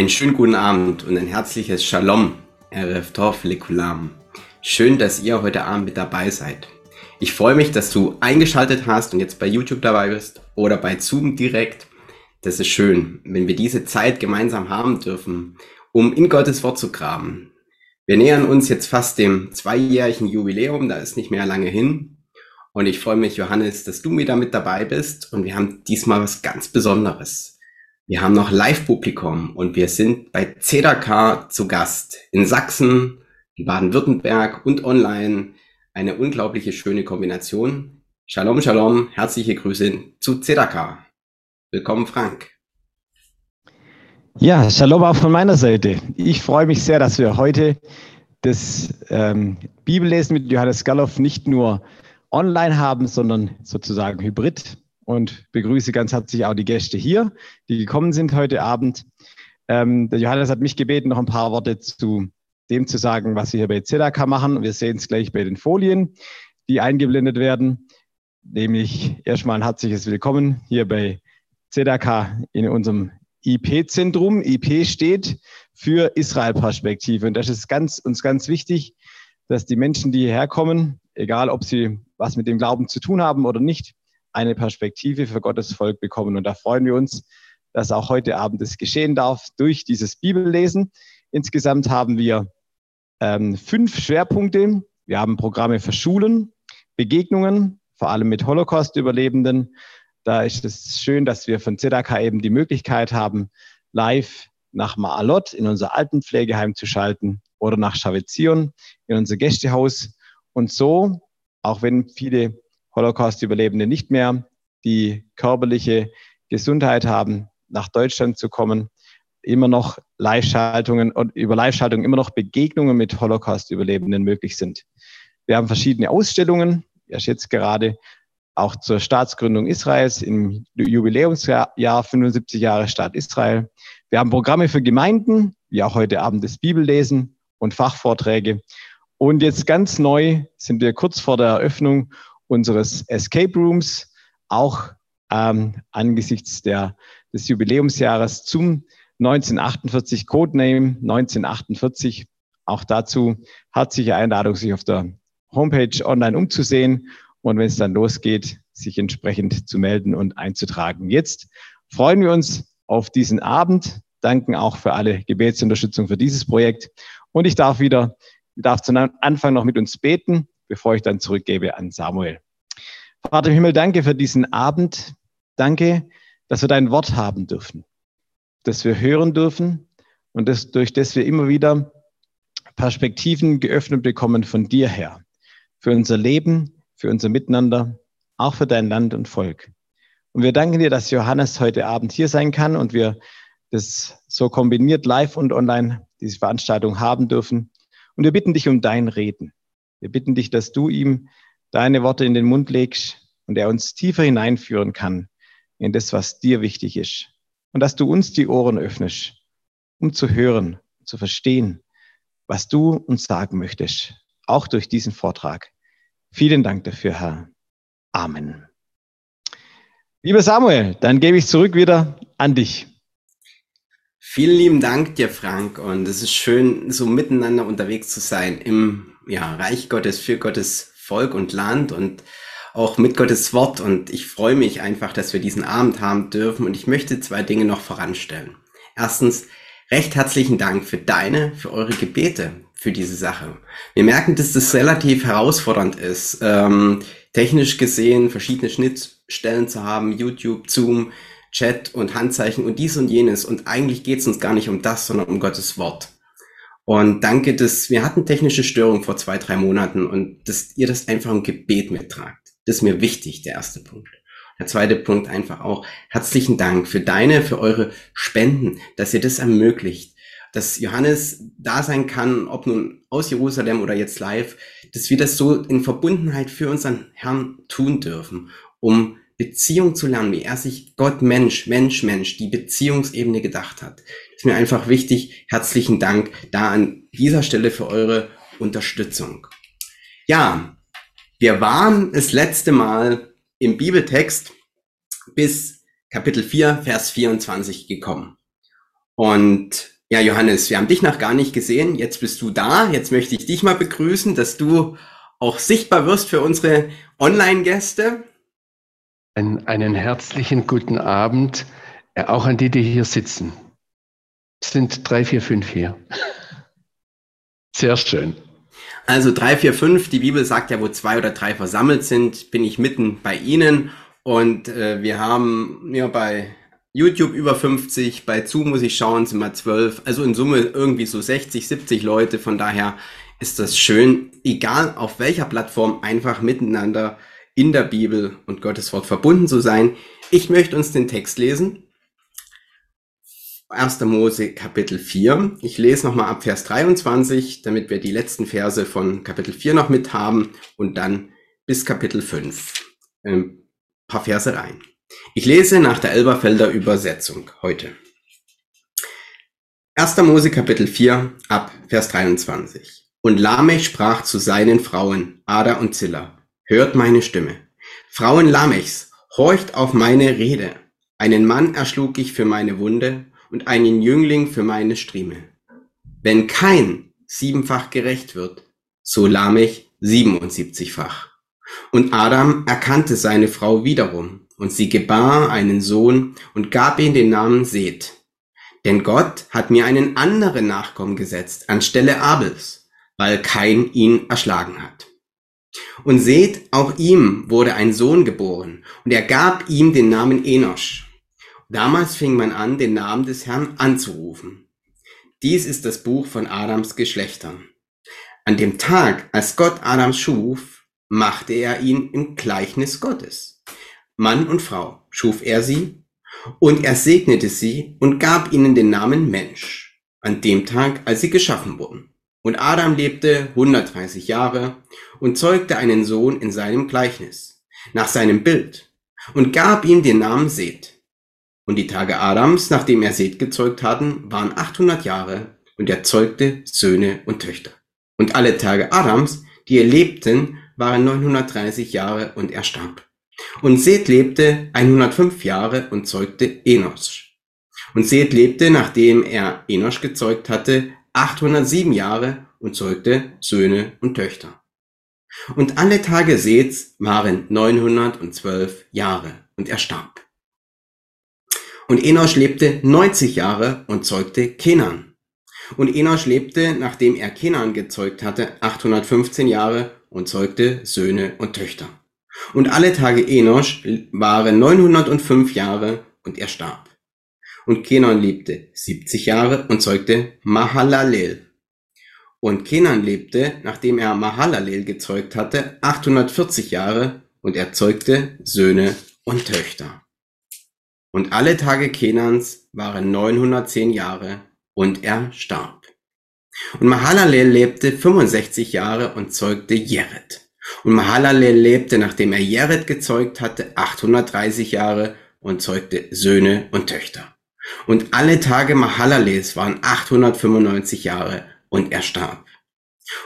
Einen schönen guten Abend und ein herzliches Shalom, Erev Tov Lekulam. Schön, dass ihr heute Abend mit dabei seid. Ich freue mich, dass du eingeschaltet hast und jetzt bei YouTube dabei bist oder bei Zoom direkt. Das ist schön, wenn wir diese Zeit gemeinsam haben dürfen, um in Gottes Wort zu graben. Wir nähern uns jetzt fast dem zweijährigen Jubiläum, da ist nicht mehr lange hin. Und ich freue mich, Johannes, dass du wieder mit dabei bist. Und wir haben diesmal was ganz Besonderes. Wir haben noch Live-Publikum und wir sind bei CEDAK zu Gast in Sachsen, in Baden-Württemberg und online. Eine unglaubliche schöne Kombination. Shalom, Shalom, herzliche Grüße zu CEDAK. Willkommen, Frank. Ja, Shalom auch von meiner Seite. Ich freue mich sehr, dass wir heute das ähm, Bibellesen mit Johannes Galloff nicht nur online haben, sondern sozusagen hybrid. Und begrüße ganz herzlich auch die Gäste hier, die gekommen sind heute Abend. Ähm, der Johannes hat mich gebeten, noch ein paar Worte zu dem zu sagen, was wir hier bei ZDK machen. Wir sehen es gleich bei den Folien, die eingeblendet werden. Nämlich erstmal ein herzliches Willkommen hier bei ZDK in unserem IP-Zentrum. IP steht für Israel-Perspektive. Und das ist ganz, uns ganz wichtig, dass die Menschen, die hierher kommen, egal ob sie was mit dem Glauben zu tun haben oder nicht, eine Perspektive für Gottes Volk bekommen. Und da freuen wir uns, dass auch heute Abend es geschehen darf durch dieses Bibellesen. Insgesamt haben wir ähm, fünf Schwerpunkte. Wir haben Programme für Schulen, Begegnungen, vor allem mit Holocaust-Überlebenden. Da ist es schön, dass wir von ZDK eben die Möglichkeit haben, live nach Maalot in unser Altenpflegeheim zu schalten oder nach Shavetzion in unser Gästehaus und so auch wenn viele Holocaust-Überlebende nicht mehr die körperliche Gesundheit haben, nach Deutschland zu kommen, immer noch Live-Schaltungen und über Live-Schaltungen immer noch Begegnungen mit Holocaust-Überlebenden möglich sind. Wir haben verschiedene Ausstellungen, erst jetzt gerade auch zur Staatsgründung Israels im Jubiläumsjahr 75 Jahre Staat Israel. Wir haben Programme für Gemeinden, wie auch heute Abend das Bibellesen und Fachvorträge. Und jetzt ganz neu sind wir kurz vor der Eröffnung unseres Escape Rooms, auch ähm, angesichts der, des Jubiläumsjahres zum 1948 Codename 1948. Auch dazu herzliche Einladung, sich auf der Homepage online umzusehen und wenn es dann losgeht, sich entsprechend zu melden und einzutragen. Jetzt freuen wir uns auf diesen Abend, danken auch für alle Gebetsunterstützung für dieses Projekt und ich darf wieder darf zu Anfang noch mit uns beten, bevor ich dann zurückgebe an Samuel. Vater im Himmel, danke für diesen Abend. Danke, dass wir dein Wort haben dürfen, dass wir hören dürfen und dass, durch das wir immer wieder Perspektiven geöffnet bekommen von dir her. Für unser Leben, für unser Miteinander, auch für dein Land und Volk. Und wir danken dir, dass Johannes heute Abend hier sein kann und wir das so kombiniert live und online diese Veranstaltung haben dürfen. Und wir bitten dich um dein Reden. Wir bitten dich, dass du ihm deine Worte in den Mund legst und er uns tiefer hineinführen kann in das, was dir wichtig ist. Und dass du uns die Ohren öffnest, um zu hören, zu verstehen, was du uns sagen möchtest, auch durch diesen Vortrag. Vielen Dank dafür, Herr. Amen. Lieber Samuel, dann gebe ich zurück wieder an dich. Vielen lieben Dank dir, Frank. Und es ist schön, so miteinander unterwegs zu sein im ja, Reich Gottes, für Gottes Volk und Land und auch mit Gottes Wort. Und ich freue mich einfach, dass wir diesen Abend haben dürfen. Und ich möchte zwei Dinge noch voranstellen. Erstens, recht herzlichen Dank für deine, für eure Gebete für diese Sache. Wir merken, dass das relativ herausfordernd ist, ähm, technisch gesehen verschiedene Schnittstellen zu haben, YouTube, Zoom, Chat und Handzeichen und dies und jenes. Und eigentlich geht es uns gar nicht um das, sondern um Gottes Wort. Und danke, dass wir hatten technische Störungen vor zwei, drei Monaten und dass ihr das einfach im Gebet mittragt. Das ist mir wichtig, der erste Punkt. Der zweite Punkt einfach auch herzlichen Dank für deine, für eure Spenden, dass ihr das ermöglicht, dass Johannes da sein kann, ob nun aus Jerusalem oder jetzt live, dass wir das so in Verbundenheit für unseren Herrn tun dürfen, um Beziehung zu lernen, wie er sich Gott, Mensch, Mensch, Mensch, die Beziehungsebene gedacht hat. Ist mir einfach wichtig. Herzlichen Dank da an dieser Stelle für eure Unterstützung. Ja, wir waren das letzte Mal im Bibeltext bis Kapitel 4, Vers 24 gekommen. Und ja, Johannes, wir haben dich noch gar nicht gesehen. Jetzt bist du da. Jetzt möchte ich dich mal begrüßen, dass du auch sichtbar wirst für unsere Online-Gäste. Ein, einen herzlichen guten Abend, äh, auch an die, die hier sitzen. Es sind drei, vier, fünf hier. Sehr schön. Also drei, vier, fünf. Die Bibel sagt ja, wo zwei oder drei versammelt sind, bin ich mitten bei Ihnen. Und äh, wir haben ja bei YouTube über 50, bei Zoom muss ich schauen, sind wir 12. Also in Summe irgendwie so 60, 70 Leute. Von daher ist das schön, egal auf welcher Plattform, einfach miteinander in der Bibel und Gottes Wort verbunden zu sein. Ich möchte uns den Text lesen. 1. Mose Kapitel 4. Ich lese nochmal ab Vers 23, damit wir die letzten Verse von Kapitel 4 noch mit haben und dann bis Kapitel 5. Ein ähm, paar Verse rein. Ich lese nach der Elberfelder Übersetzung heute. 1. Mose Kapitel 4 ab Vers 23. Und Lamech sprach zu seinen Frauen, Ada und Zilla, hört meine Stimme. Frauen Lamechs, horcht auf meine Rede. Einen Mann erschlug ich für meine Wunde und einen Jüngling für meine Strieme. Wenn kein siebenfach gerecht wird, so Lamech siebenundsiebzigfach. Und Adam erkannte seine Frau wiederum, und sie gebar einen Sohn und gab ihm den Namen Seth. Denn Gott hat mir einen anderen Nachkommen gesetzt anstelle Abels, weil kein ihn erschlagen hat. Und Seth, auch ihm wurde ein Sohn geboren, und er gab ihm den Namen Enosch. Damals fing man an, den Namen des Herrn anzurufen. Dies ist das Buch von Adams Geschlechtern. An dem Tag, als Gott Adam schuf, machte er ihn im Gleichnis Gottes. Mann und Frau schuf er sie, und er segnete sie und gab ihnen den Namen Mensch, an dem Tag, als sie geschaffen wurden. Und Adam lebte 130 Jahre und zeugte einen Sohn in seinem Gleichnis, nach seinem Bild, und gab ihm den Namen Seth. Und die Tage Adams, nachdem er Seth gezeugt hatten, waren 800 Jahre und er zeugte Söhne und Töchter. Und alle Tage Adams, die er lebten, waren 930 Jahre und er starb. Und Seth lebte 105 Jahre und zeugte Enos. Und Seth lebte, nachdem er Enos gezeugt hatte, 807 Jahre und zeugte Söhne und Töchter. Und alle Tage Seths waren 912 Jahre und er starb. Und Enosch lebte 90 Jahre und zeugte Kenan. Und Enosch lebte, nachdem er Kenan gezeugt hatte, 815 Jahre und zeugte Söhne und Töchter. Und alle Tage Enosch waren 905 Jahre und er starb. Und Kenan lebte 70 Jahre und zeugte Mahalalel. Und Kenan lebte, nachdem er Mahalalel gezeugt hatte, 840 Jahre und er zeugte Söhne und Töchter. Und alle Tage Kenans waren 910 Jahre und er starb. Und Mahalalel lebte 65 Jahre und zeugte Jered. Und Mahalalel lebte, nachdem er Jered gezeugt hatte, 830 Jahre und zeugte Söhne und Töchter. Und alle Tage Mahalalels waren 895 Jahre und er starb.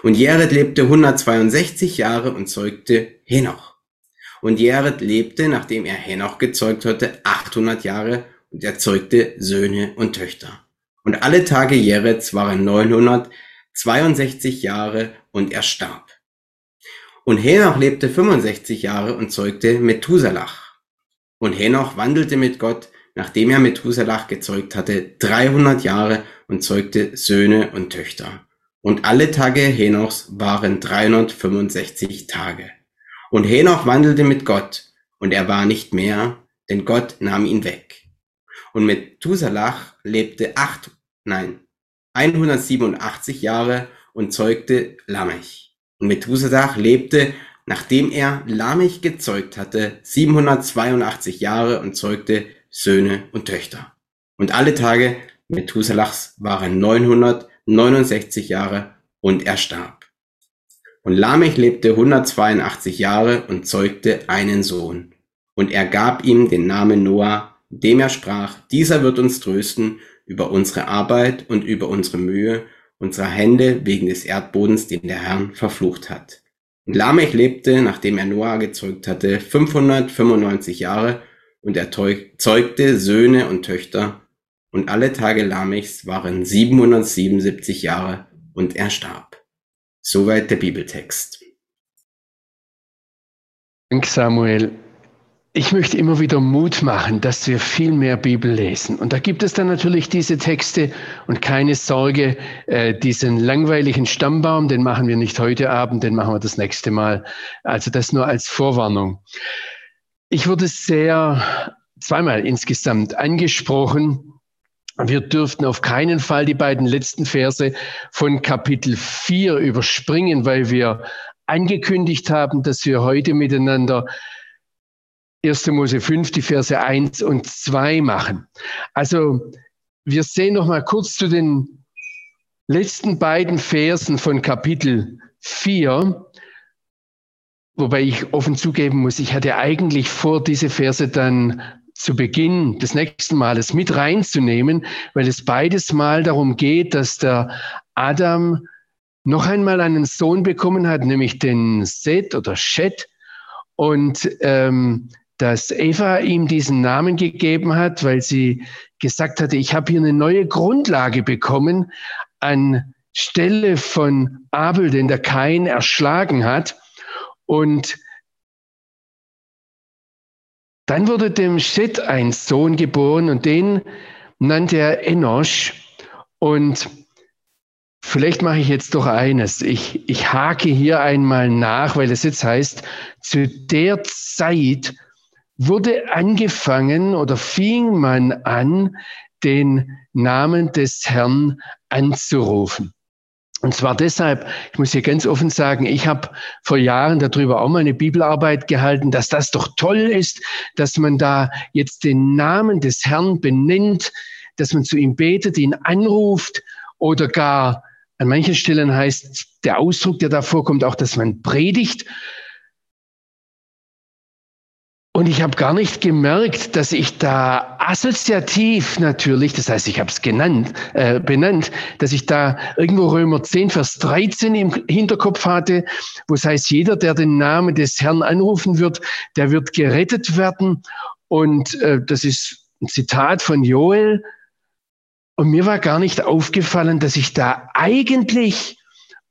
Und Jered lebte 162 Jahre und zeugte Henoch. Und Jared lebte, nachdem er Henoch gezeugt hatte, 800 Jahre und er zeugte Söhne und Töchter. Und alle Tage Jereds waren 962 Jahre und er starb. Und Henoch lebte 65 Jahre und zeugte Methuselach. Und Henoch wandelte mit Gott, nachdem er Methuselach gezeugt hatte, 300 Jahre und zeugte Söhne und Töchter. Und alle Tage Henochs waren 365 Tage. Und Henoch wandelte mit Gott, und er war nicht mehr, denn Gott nahm ihn weg. Und Methuselach lebte acht, nein, 187 Jahre und zeugte Lamech. Und Methuselach lebte, nachdem er Lamech gezeugt hatte, 782 Jahre und zeugte Söhne und Töchter. Und alle Tage Methuselachs waren 969 Jahre und er starb. Und Lamech lebte 182 Jahre und zeugte einen Sohn. Und er gab ihm den Namen Noah, dem er sprach, dieser wird uns trösten über unsere Arbeit und über unsere Mühe, unserer Hände wegen des Erdbodens, den der Herrn verflucht hat. Und Lamech lebte, nachdem er Noah gezeugt hatte, 595 Jahre und er zeugte Söhne und Töchter. und alle Tage Lamechs waren 777 Jahre und er starb. Soweit der Bibeltext. Dank Samuel. Ich möchte immer wieder Mut machen, dass wir viel mehr Bibel lesen. Und da gibt es dann natürlich diese Texte und keine Sorge, äh, diesen langweiligen Stammbaum, den machen wir nicht heute Abend, den machen wir das nächste Mal. Also das nur als Vorwarnung. Ich wurde sehr zweimal insgesamt angesprochen. Wir dürften auf keinen Fall die beiden letzten Verse von Kapitel 4 überspringen, weil wir angekündigt haben, dass wir heute miteinander 1. Mose 5, die Verse 1 und 2 machen. Also wir sehen noch mal kurz zu den letzten beiden Versen von Kapitel 4, wobei ich offen zugeben muss, ich hatte eigentlich vor, diese Verse dann zu Beginn des nächsten Males mit reinzunehmen, weil es beides Mal darum geht, dass der Adam noch einmal einen Sohn bekommen hat, nämlich den Seth oder Shet. Und ähm, dass Eva ihm diesen Namen gegeben hat, weil sie gesagt hatte, ich habe hier eine neue Grundlage bekommen an Stelle von Abel, den der Kain erschlagen hat. Und dann wurde dem Seth ein Sohn geboren und den nannte er Enosch. Und Vielleicht mache ich jetzt doch eines. Ich, ich hake hier einmal nach, weil es jetzt heißt, zu der Zeit wurde angefangen oder fing man an, den Namen des Herrn anzurufen. Und zwar deshalb, ich muss hier ganz offen sagen, ich habe vor Jahren darüber auch mal eine Bibelarbeit gehalten, dass das doch toll ist, dass man da jetzt den Namen des Herrn benennt, dass man zu ihm betet, ihn anruft oder gar an manchen Stellen heißt der Ausdruck, der da vorkommt, auch, dass man predigt. Und ich habe gar nicht gemerkt, dass ich da assoziativ natürlich, das heißt, ich habe es genannt, äh, benannt, dass ich da irgendwo Römer 10, Vers 13 im Hinterkopf hatte, wo es heißt, jeder, der den Namen des Herrn anrufen wird, der wird gerettet werden. Und äh, das ist ein Zitat von Joel, und mir war gar nicht aufgefallen, dass ich da eigentlich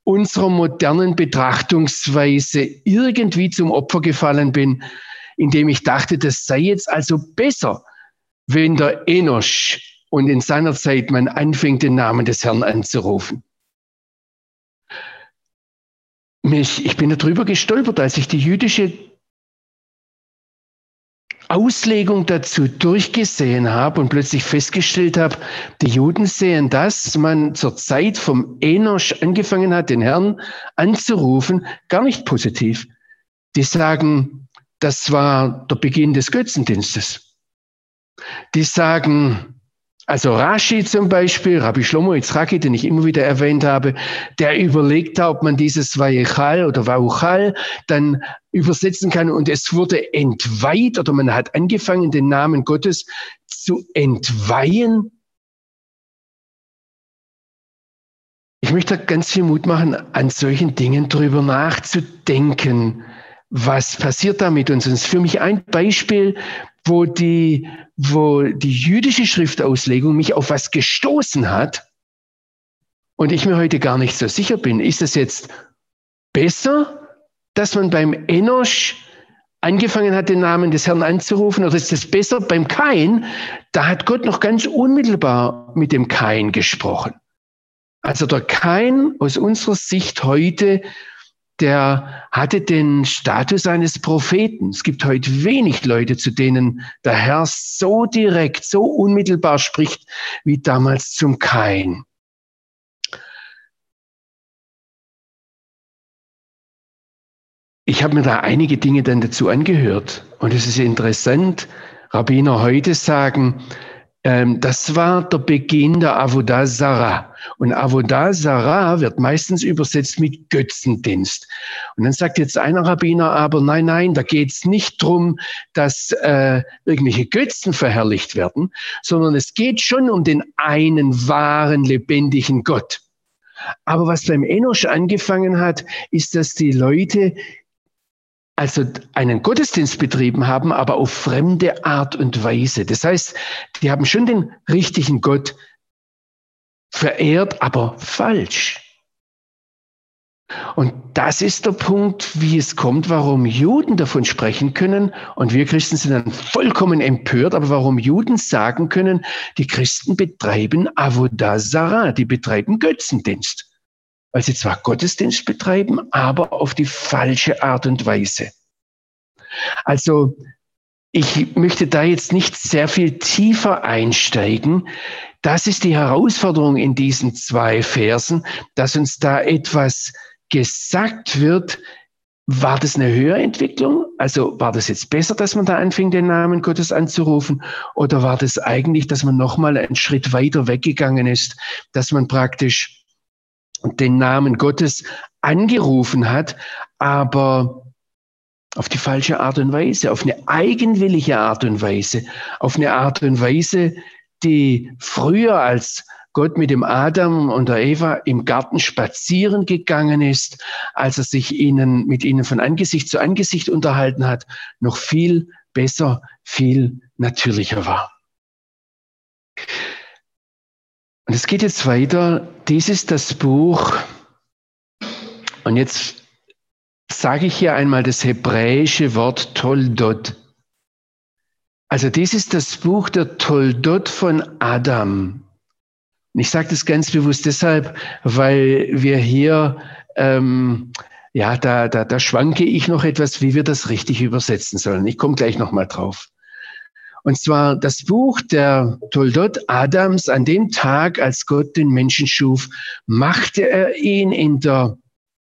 unserer modernen Betrachtungsweise irgendwie zum Opfer gefallen bin, indem ich dachte, das sei jetzt also besser, wenn der Enosch und in seiner Zeit man anfängt, den Namen des Herrn anzurufen. Mich, ich bin darüber gestolpert, als ich die jüdische Auslegung dazu durchgesehen habe und plötzlich festgestellt habe, die Juden sehen dass man zur Zeit vom Enosch angefangen hat, den Herrn anzurufen, gar nicht positiv. Die sagen, das war der Beginn des Götzendienstes. Die sagen, also Rashi zum Beispiel, Rabbi Shlomo Yitzhaki, den ich immer wieder erwähnt habe, der überlegt, ob man dieses Vayechal oder Vauchal dann übersetzen kann und es wurde entweiht oder man hat angefangen, den Namen Gottes zu entweihen. Ich möchte ganz viel Mut machen, an solchen Dingen drüber nachzudenken. Was passiert da mit uns? Und es ist für mich ein Beispiel, wo die, wo die jüdische Schriftauslegung mich auf was gestoßen hat und ich mir heute gar nicht so sicher bin. Ist es jetzt besser, dass man beim Enosch angefangen hat, den Namen des Herrn anzurufen, oder ist es besser beim Kain? Da hat Gott noch ganz unmittelbar mit dem Kain gesprochen. Also der Kain aus unserer Sicht heute der hatte den Status eines Propheten. Es gibt heute wenig Leute, zu denen der Herr so direkt, so unmittelbar spricht, wie damals zum Kain. Ich habe mir da einige Dinge dann dazu angehört und es ist interessant, Rabbiner heute sagen, das war der Beginn der Avodah Sarah. Und Avodah Sarah wird meistens übersetzt mit Götzendienst. Und dann sagt jetzt einer Rabbiner aber, nein, nein, da geht es nicht drum, dass äh, irgendwelche Götzen verherrlicht werden, sondern es geht schon um den einen wahren, lebendigen Gott. Aber was beim Enosch angefangen hat, ist, dass die Leute also einen Gottesdienst betrieben haben, aber auf fremde Art und Weise. Das heißt, die haben schon den richtigen Gott verehrt, aber falsch. Und das ist der Punkt, wie es kommt, warum Juden davon sprechen können und wir Christen sind dann vollkommen empört, aber warum Juden sagen können, die Christen betreiben Avodazara, die betreiben Götzendienst weil sie zwar Gottesdienst betreiben, aber auf die falsche Art und Weise. Also ich möchte da jetzt nicht sehr viel tiefer einsteigen. Das ist die Herausforderung in diesen zwei Versen, dass uns da etwas gesagt wird. War das eine höhere Entwicklung? Also war das jetzt besser, dass man da anfing, den Namen Gottes anzurufen? Oder war das eigentlich, dass man nochmal einen Schritt weiter weggegangen ist, dass man praktisch den Namen Gottes angerufen hat, aber auf die falsche Art und Weise, auf eine eigenwillige Art und Weise, auf eine Art und Weise, die früher als Gott mit dem Adam und der Eva im Garten spazieren gegangen ist, als er sich ihnen, mit ihnen von Angesicht zu Angesicht unterhalten hat, noch viel besser, viel natürlicher war. Und es geht jetzt weiter. Dies ist das Buch. Und jetzt sage ich hier einmal das hebräische Wort Toldot. Also dies ist das Buch der Toldot von Adam. Und ich sage das ganz bewusst deshalb, weil wir hier, ähm, ja, da, da, da schwanke ich noch etwas, wie wir das richtig übersetzen sollen. Ich komme gleich nochmal drauf. Und zwar das Buch der Toldot Adams an dem Tag, als Gott den Menschen schuf, machte er ihn in der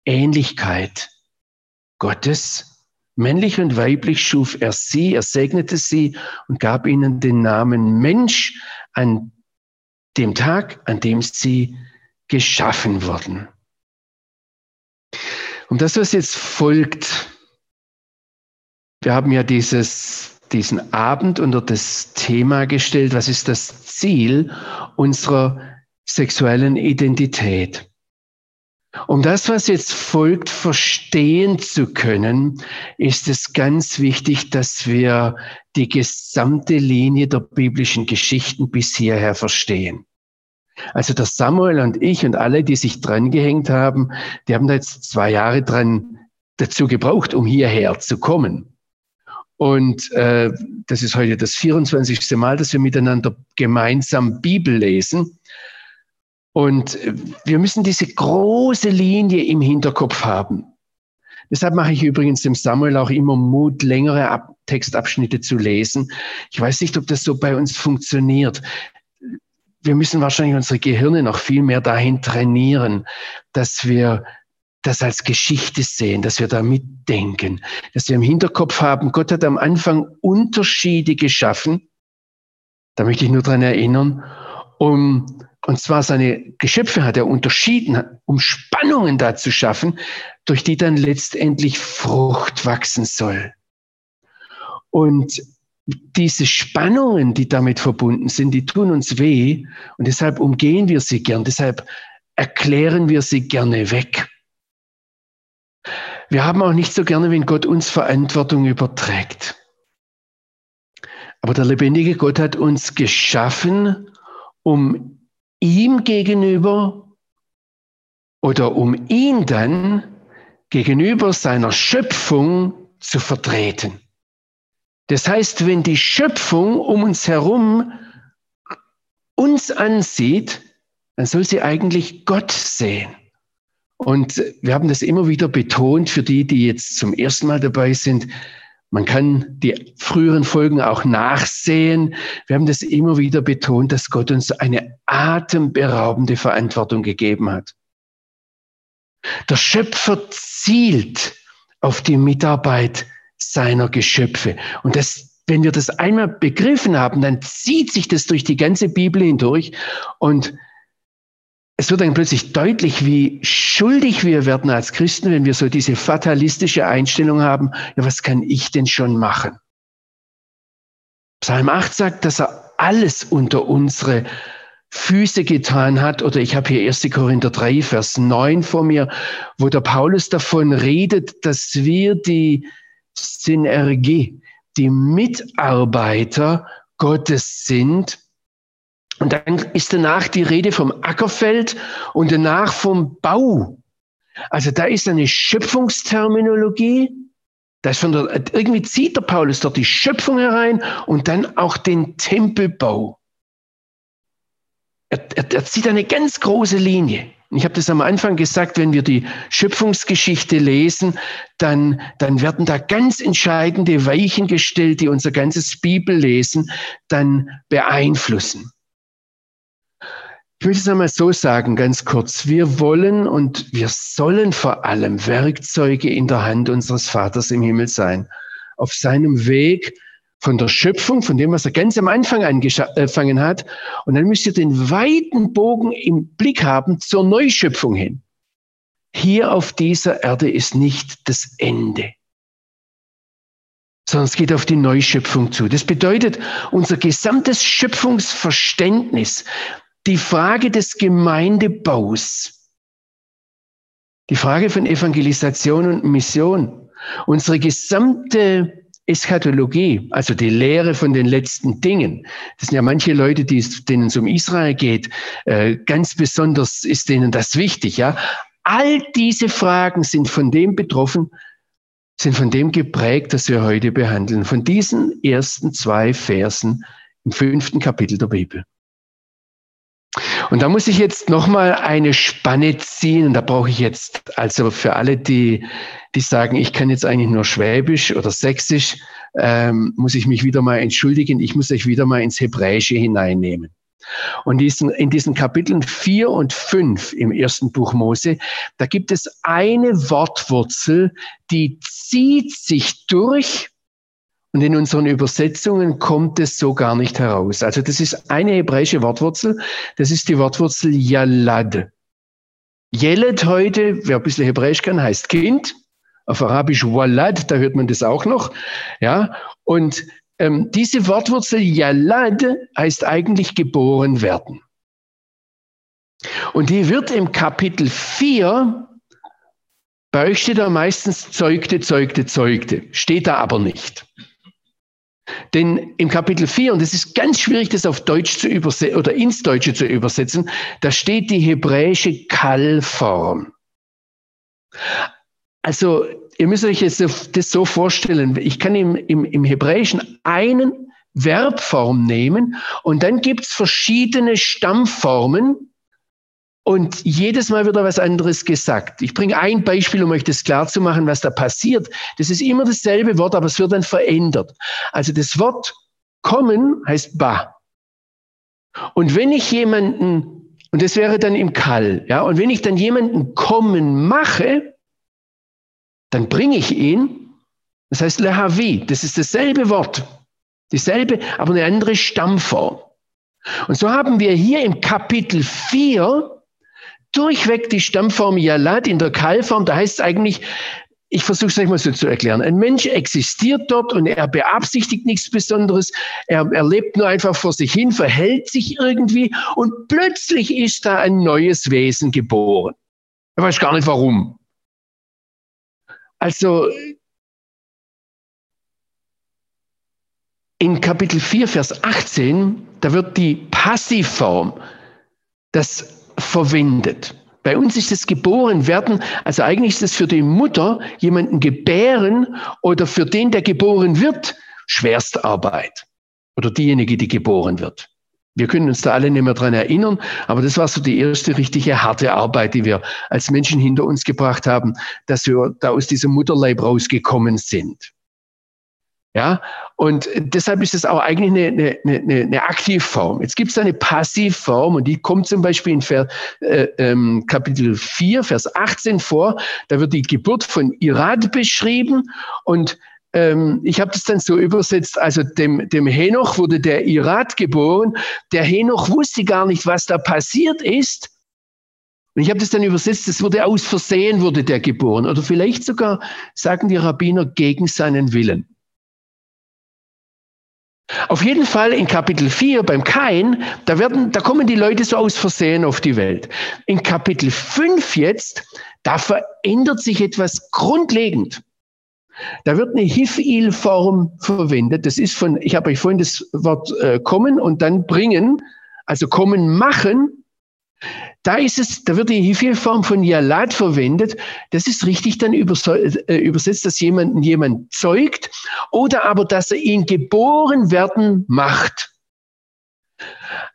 Ähnlichkeit Gottes. Männlich und weiblich schuf er sie, er segnete sie und gab ihnen den Namen Mensch an dem Tag, an dem sie geschaffen wurden. Und das, was jetzt folgt, wir haben ja dieses diesen Abend unter das Thema gestellt, was ist das Ziel unserer sexuellen Identität. Um das, was jetzt folgt, verstehen zu können, ist es ganz wichtig, dass wir die gesamte Linie der biblischen Geschichten bis hierher verstehen. Also der Samuel und ich und alle, die sich dran gehängt haben, die haben da jetzt zwei Jahre dran dazu gebraucht, um hierher zu kommen. Und äh, das ist heute das 24. Mal, dass wir miteinander gemeinsam Bibel lesen. Und wir müssen diese große Linie im Hinterkopf haben. Deshalb mache ich übrigens dem Samuel auch immer Mut, längere Ab Textabschnitte zu lesen. Ich weiß nicht, ob das so bei uns funktioniert. Wir müssen wahrscheinlich unsere Gehirne noch viel mehr dahin trainieren, dass wir das als Geschichte sehen, dass wir da mitdenken, dass wir im Hinterkopf haben, Gott hat am Anfang Unterschiede geschaffen. Da möchte ich nur dran erinnern. Um, und zwar seine Geschöpfe hat er unterschieden, um Spannungen da zu schaffen, durch die dann letztendlich Frucht wachsen soll. Und diese Spannungen, die damit verbunden sind, die tun uns weh und deshalb umgehen wir sie gern, deshalb erklären wir sie gerne weg. Wir haben auch nicht so gerne, wenn Gott uns Verantwortung überträgt. Aber der lebendige Gott hat uns geschaffen, um ihm gegenüber oder um ihn dann gegenüber seiner Schöpfung zu vertreten. Das heißt, wenn die Schöpfung um uns herum uns ansieht, dann soll sie eigentlich Gott sehen. Und wir haben das immer wieder betont für die, die jetzt zum ersten Mal dabei sind. Man kann die früheren Folgen auch nachsehen. Wir haben das immer wieder betont, dass Gott uns eine atemberaubende Verantwortung gegeben hat. Der Schöpfer zielt auf die Mitarbeit seiner Geschöpfe. Und das, wenn wir das einmal begriffen haben, dann zieht sich das durch die ganze Bibel hindurch. Und es wird dann plötzlich deutlich, wie schuldig wir werden als Christen, wenn wir so diese fatalistische Einstellung haben, ja, was kann ich denn schon machen? Psalm 8 sagt, dass er alles unter unsere Füße getan hat, oder ich habe hier 1. Korinther 3, Vers 9 vor mir, wo der Paulus davon redet, dass wir die Synergie, die Mitarbeiter Gottes sind. Und dann ist danach die Rede vom Ackerfeld und danach vom Bau. Also da ist eine Schöpfungsterminologie. Da ist von der, irgendwie zieht der Paulus dort die Schöpfung herein und dann auch den Tempelbau. Er, er, er zieht eine ganz große Linie. Ich habe das am Anfang gesagt, wenn wir die Schöpfungsgeschichte lesen, dann, dann werden da ganz entscheidende Weichen gestellt, die unser ganzes Bibellesen dann beeinflussen. Ich will es einmal so sagen, ganz kurz. Wir wollen und wir sollen vor allem Werkzeuge in der Hand unseres Vaters im Himmel sein. Auf seinem Weg von der Schöpfung, von dem, was er ganz am Anfang angefangen hat. Und dann müsst ihr den weiten Bogen im Blick haben zur Neuschöpfung hin. Hier auf dieser Erde ist nicht das Ende, sondern es geht auf die Neuschöpfung zu. Das bedeutet, unser gesamtes Schöpfungsverständnis, die Frage des Gemeindebaus, die Frage von Evangelisation und Mission, unsere gesamte Eschatologie, also die Lehre von den letzten Dingen. Das sind ja manche Leute, die, denen es um Israel geht. Äh, ganz besonders ist denen das wichtig, ja. All diese Fragen sind von dem betroffen, sind von dem geprägt, das wir heute behandeln. Von diesen ersten zwei Versen im fünften Kapitel der Bibel. Und da muss ich jetzt nochmal eine Spanne ziehen. Und da brauche ich jetzt, also für alle, die, die sagen, ich kann jetzt eigentlich nur Schwäbisch oder Sächsisch, ähm, muss ich mich wieder mal entschuldigen. Ich muss euch wieder mal ins Hebräische hineinnehmen. Und diesen, in diesen Kapiteln vier und fünf im ersten Buch Mose, da gibt es eine Wortwurzel, die zieht sich durch und in unseren Übersetzungen kommt es so gar nicht heraus. Also das ist eine hebräische Wortwurzel. Das ist die Wortwurzel Yalad. Yeled heute, wer ein bisschen Hebräisch kann, heißt Kind. Auf Arabisch Walad, da hört man das auch noch. Ja, und ähm, diese Wortwurzel Yalad heißt eigentlich geboren werden. Und die wird im Kapitel 4, bei euch steht da meistens zeugte, zeugte, zeugte, steht da aber nicht. Denn im Kapitel 4, und es ist ganz schwierig, das auf Deutsch zu übersetzen oder ins Deutsche zu übersetzen, da steht die hebräische Kallform. Also, ihr müsst euch jetzt das so vorstellen. Ich kann im, im, im Hebräischen einen Verbform nehmen und dann gibt es verschiedene Stammformen, und jedes Mal wird da was anderes gesagt. Ich bringe ein Beispiel, um euch das klar zu machen, was da passiert. Das ist immer dasselbe Wort, aber es wird dann verändert. Also das Wort kommen heißt ba. Und wenn ich jemanden, und das wäre dann im Kall, ja, und wenn ich dann jemanden kommen mache, dann bringe ich ihn, das heißt lehavi, das ist dasselbe Wort, dieselbe, aber eine andere Stammform. Und so haben wir hier im Kapitel 4 durchweg die Stammform Yalad in der Kallform. Da heißt es eigentlich, ich versuche es euch mal so zu erklären. Ein Mensch existiert dort und er beabsichtigt nichts Besonderes. Er, er lebt nur einfach vor sich hin, verhält sich irgendwie und plötzlich ist da ein neues Wesen geboren. Er weiß gar nicht warum. Also in Kapitel 4, Vers 18, da wird die Passivform, das verwendet. Bei uns ist es geboren werden, also eigentlich ist es für die Mutter jemanden gebären oder für den, der geboren wird, Schwerstarbeit. Oder diejenige, die geboren wird. Wir können uns da alle nicht mehr dran erinnern, aber das war so die erste richtige harte Arbeit, die wir als Menschen hinter uns gebracht haben, dass wir da aus diesem Mutterleib rausgekommen sind. Ja, und deshalb ist es auch eigentlich eine, eine, eine, eine Aktivform. Jetzt gibt es eine Passivform und die kommt zum Beispiel in Ver, äh, ähm, Kapitel 4, Vers 18 vor. Da wird die Geburt von Irad beschrieben und ähm, ich habe das dann so übersetzt, also dem, dem Henoch wurde der Irad geboren. Der Henoch wusste gar nicht, was da passiert ist. Und ich habe das dann übersetzt, es wurde aus Versehen, wurde der geboren. Oder vielleicht sogar, sagen die Rabbiner, gegen seinen Willen. Auf jeden Fall in Kapitel 4 beim Kain, da werden, da kommen die Leute so aus Versehen auf die Welt. In Kapitel 5 jetzt, da verändert sich etwas grundlegend. Da wird eine Hifil-Form verwendet. Das ist von, ich habe euch vorhin das Wort äh, kommen und dann bringen, also kommen machen. Da ist es, da wird die Hifil-Form von Yalat verwendet. Das ist richtig dann äh, übersetzt, dass jemanden jemand zeugt oder aber, dass er ihn geboren werden macht.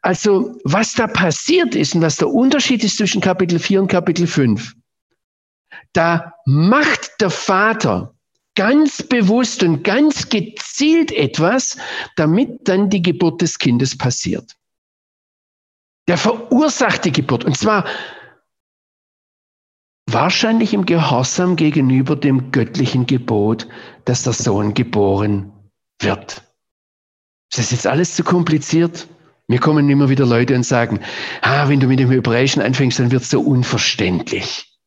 Also, was da passiert ist und was der Unterschied ist zwischen Kapitel 4 und Kapitel 5, da macht der Vater ganz bewusst und ganz gezielt etwas, damit dann die Geburt des Kindes passiert. Der verursacht die Geburt und zwar wahrscheinlich im Gehorsam gegenüber dem göttlichen Gebot, dass der Sohn geboren wird. Ist das jetzt alles zu kompliziert? Mir kommen immer wieder Leute und sagen, ah, wenn du mit dem Hebräischen anfängst, dann wird es so unverständlich.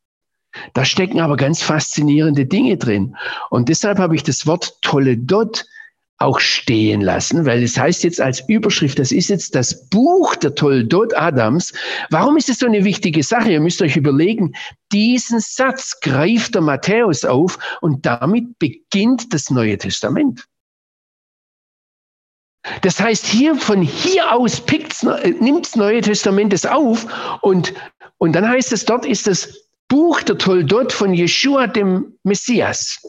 Da stecken aber ganz faszinierende Dinge drin. Und deshalb habe ich das Wort Toledot auch stehen lassen, weil es heißt jetzt als Überschrift, das ist jetzt das Buch der Toledot Adams. Warum ist es so eine wichtige Sache? Ihr müsst euch überlegen, diesen Satz greift der Matthäus auf und damit beginnt das Neue Testament. Das heißt, hier von hier aus nimmt das Neue Testament es auf und, und dann heißt es, dort ist das Buch der Toldot von Jeshua, dem Messias,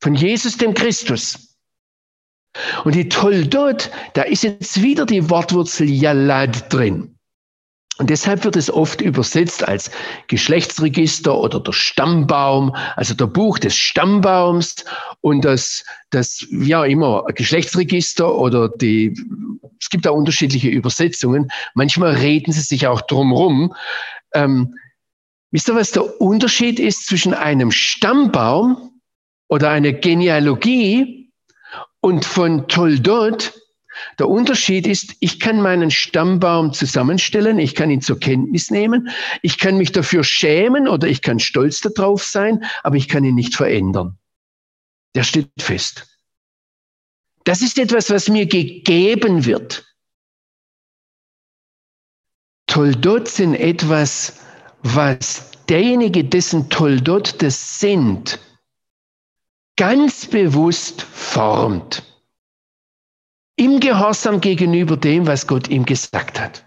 von Jesus, dem Christus. Und die Toldot, da ist jetzt wieder die Wortwurzel Yalad drin. Und deshalb wird es oft übersetzt als Geschlechtsregister oder der Stammbaum, also der Buch des Stammbaums und das, das, ja immer, Geschlechtsregister oder die, es gibt da unterschiedliche Übersetzungen. Manchmal reden sie sich auch drumrum. Ähm, wisst ihr, was der Unterschied ist zwischen einem Stammbaum oder einer Genealogie und von Toldot? Der Unterschied ist, ich kann meinen Stammbaum zusammenstellen, ich kann ihn zur Kenntnis nehmen, ich kann mich dafür schämen oder ich kann stolz darauf sein, aber ich kann ihn nicht verändern. Der steht fest. Das ist etwas, was mir gegeben wird. Toldot sind etwas, was derjenige, dessen Toldot das sind, ganz bewusst formt im Gehorsam gegenüber dem, was Gott ihm gesagt hat.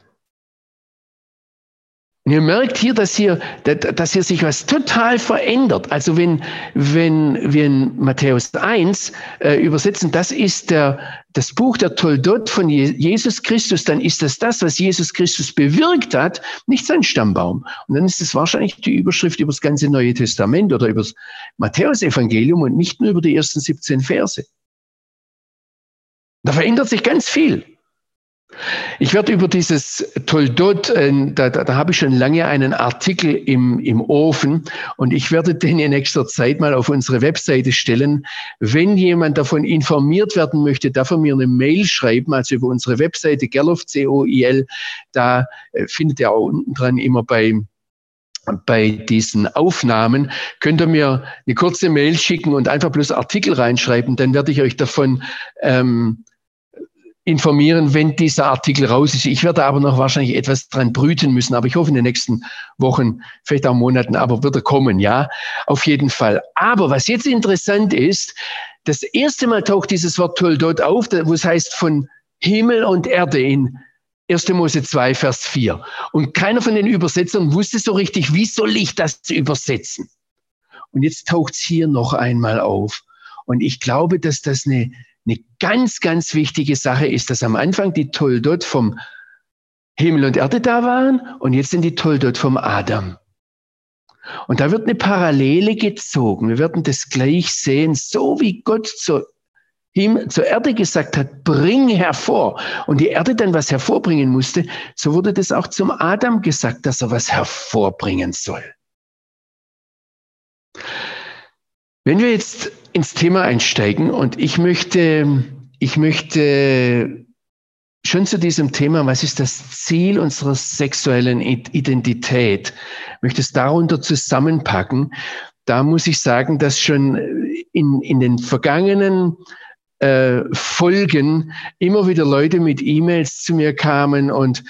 Und ihr merkt hier, dass hier, dass hier sich was total verändert. Also wenn, wenn wir in Matthäus 1 äh, übersetzen, das ist der, das Buch der Toldot von Jesus Christus, dann ist das das, was Jesus Christus bewirkt hat, nicht sein Stammbaum. Und dann ist es wahrscheinlich die Überschrift über das ganze Neue Testament oder über das Matthäus-Evangelium und nicht nur über die ersten 17 Verse. Da verändert sich ganz viel. Ich werde über dieses Toldot, äh, da, da, da habe ich schon lange einen Artikel im, im Ofen und ich werde den in nächster Zeit mal auf unsere Webseite stellen. Wenn jemand davon informiert werden möchte, darf er mir eine Mail schreiben, also über unsere Webseite Gerloff, C-O-I-L, da äh, findet ihr auch unten dran immer bei bei diesen Aufnahmen, könnt ihr mir eine kurze Mail schicken und einfach bloß Artikel reinschreiben, dann werde ich euch davon ähm, informieren, wenn dieser Artikel raus ist. Ich werde aber noch wahrscheinlich etwas dran brüten müssen, aber ich hoffe in den nächsten Wochen, vielleicht auch Monaten, aber wird er kommen, ja, auf jeden Fall. Aber was jetzt interessant ist, das erste Mal taucht dieses Wort Toldot auf, wo es heißt von Himmel und Erde in 1. Mose 2, Vers 4. Und keiner von den Übersetzern wusste so richtig, wie soll ich das übersetzen? Und jetzt taucht es hier noch einmal auf. Und ich glaube, dass das eine eine ganz, ganz wichtige Sache ist, dass am Anfang die Toldot vom Himmel und Erde da waren und jetzt sind die Toldot vom Adam. Und da wird eine Parallele gezogen. Wir werden das gleich sehen, so wie Gott zur, Himmel, zur Erde gesagt hat, bring hervor. Und die Erde dann was hervorbringen musste, so wurde das auch zum Adam gesagt, dass er was hervorbringen soll. Wenn wir jetzt ins Thema einsteigen und ich möchte, ich möchte schon zu diesem Thema, was ist das Ziel unserer sexuellen Identität, möchte es darunter zusammenpacken. Da muss ich sagen, dass schon in, in den vergangenen äh, Folgen immer wieder Leute mit E-Mails zu mir kamen und